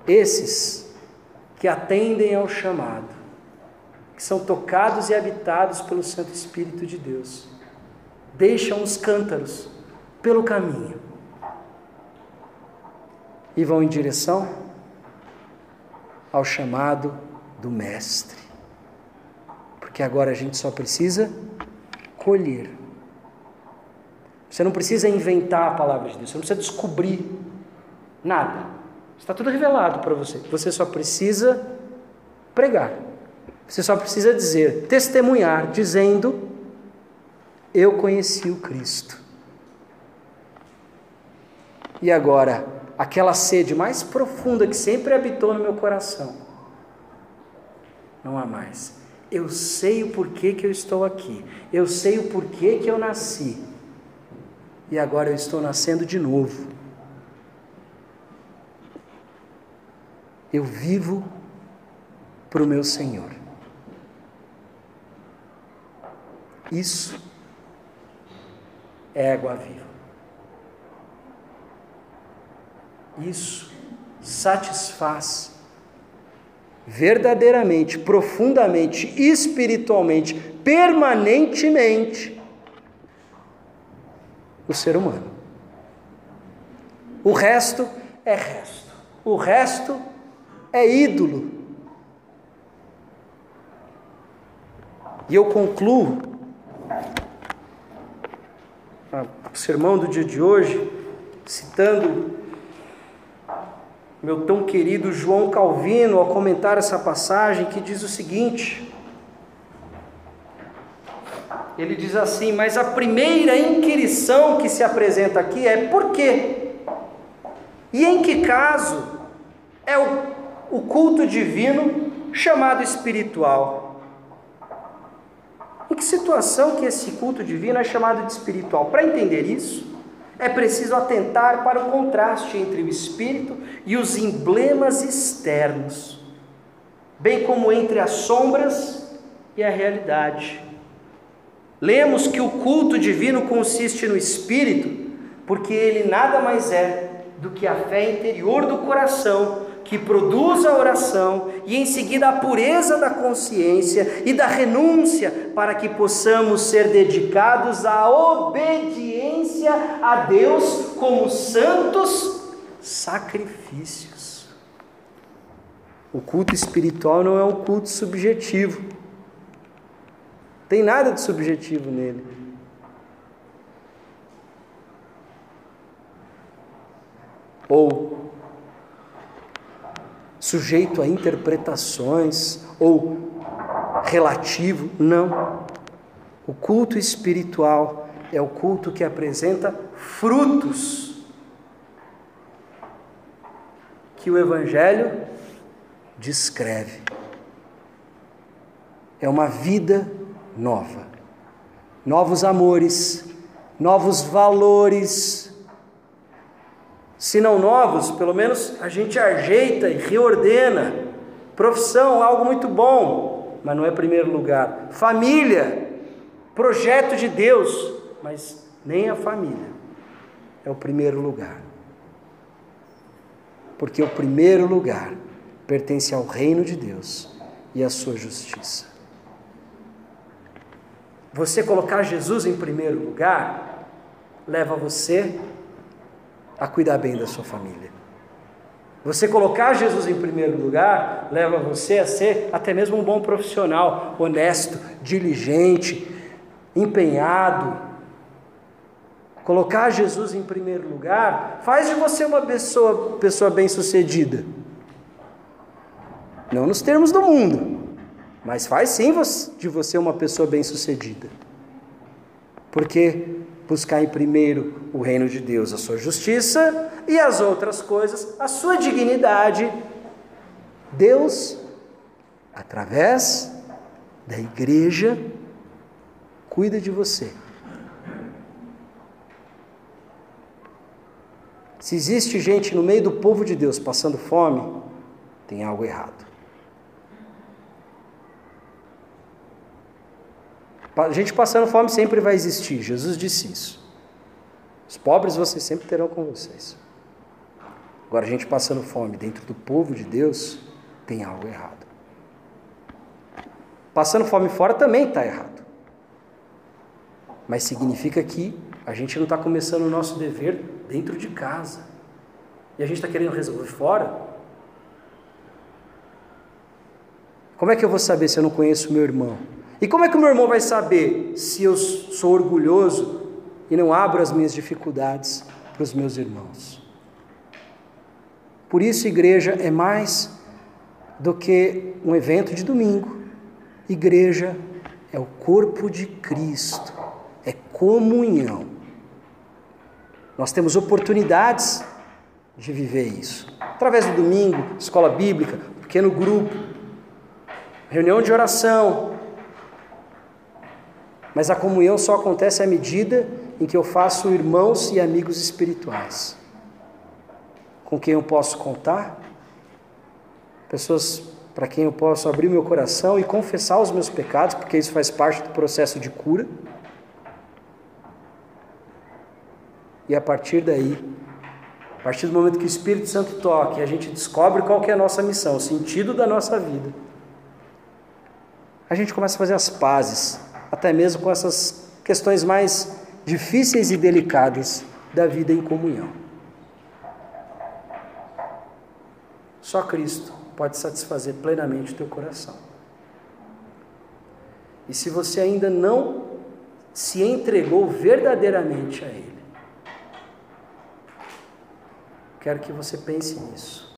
Esses que atendem ao chamado, que são tocados e habitados pelo Santo Espírito de Deus, deixam os cântaros pelo caminho e vão em direção ao chamado do Mestre. Porque agora a gente só precisa colher. Você não precisa inventar a palavra de Deus, você não precisa descobrir nada. Está tudo revelado para você. Você só precisa pregar. Você só precisa dizer, testemunhar, dizendo: Eu conheci o Cristo. E agora, aquela sede mais profunda que sempre habitou no meu coração, não há mais. Eu sei o porquê que eu estou aqui. Eu sei o porquê que eu nasci. E agora eu estou nascendo de novo. Eu vivo para o meu Senhor. Isso é água viva. Isso satisfaz verdadeiramente, profundamente, espiritualmente, permanentemente o ser humano. O resto é resto. O resto é ídolo. E eu concluo o sermão do dia de hoje citando meu tão querido João Calvino ao comentar essa passagem que diz o seguinte: ele diz assim, mas a primeira inquirição que se apresenta aqui é por quê? E em que caso é o, o culto divino chamado espiritual. Em que situação que esse culto divino é chamado de espiritual? Para entender isso, é preciso atentar para o contraste entre o espírito e os emblemas externos, bem como entre as sombras e a realidade. Lemos que o culto divino consiste no espírito, porque ele nada mais é do que a fé interior do coração que produz a oração e em seguida a pureza da consciência e da renúncia para que possamos ser dedicados à obediência a Deus como santos sacrifícios. O culto espiritual não é um culto subjetivo. Tem nada de subjetivo nele. Ou sujeito a interpretações ou relativo. Não. O culto espiritual é o culto que apresenta frutos que o Evangelho descreve. É uma vida nova, novos amores, novos valores, se não novos, pelo menos a gente ajeita e reordena. Profissão, algo muito bom, mas não é primeiro lugar. Família, projeto de Deus, mas nem a família é o primeiro lugar. Porque o primeiro lugar pertence ao reino de Deus e à sua justiça. Você colocar Jesus em primeiro lugar leva você a cuidar bem da sua família. Você colocar Jesus em primeiro lugar leva você a ser até mesmo um bom profissional, honesto, diligente, empenhado. Colocar Jesus em primeiro lugar faz de você uma pessoa, pessoa bem-sucedida. Não nos termos do mundo, mas faz sim de você uma pessoa bem-sucedida. Porque buscar em primeiro o reino de Deus, a sua justiça e as outras coisas, a sua dignidade. Deus, através da igreja, cuida de você. Se existe gente no meio do povo de Deus passando fome, tem algo errado. A gente passando fome sempre vai existir, Jesus disse isso. Os pobres vocês sempre terão com vocês. Agora, a gente passando fome dentro do povo de Deus, tem algo errado. Passando fome fora também está errado. Mas significa que a gente não está começando o nosso dever dentro de casa. E a gente está querendo resolver fora. Como é que eu vou saber se eu não conheço meu irmão? E como é que o meu irmão vai saber se eu sou orgulhoso e não abro as minhas dificuldades para os meus irmãos? Por isso, igreja é mais do que um evento de domingo. Igreja é o corpo de Cristo, é comunhão. Nós temos oportunidades de viver isso. Através do domingo, escola bíblica, pequeno grupo, reunião de oração, mas a comunhão só acontece à medida em que eu faço irmãos e amigos espirituais. Com quem eu posso contar? Pessoas para quem eu posso abrir meu coração e confessar os meus pecados, porque isso faz parte do processo de cura. E a partir daí, a partir do momento que o Espírito Santo toque, a gente descobre qual é a nossa missão, o sentido da nossa vida. A gente começa a fazer as pazes até mesmo com essas questões mais difíceis e delicadas da vida em comunhão. Só Cristo pode satisfazer plenamente o teu coração. E se você ainda não se entregou verdadeiramente a Ele, quero que você pense nisso.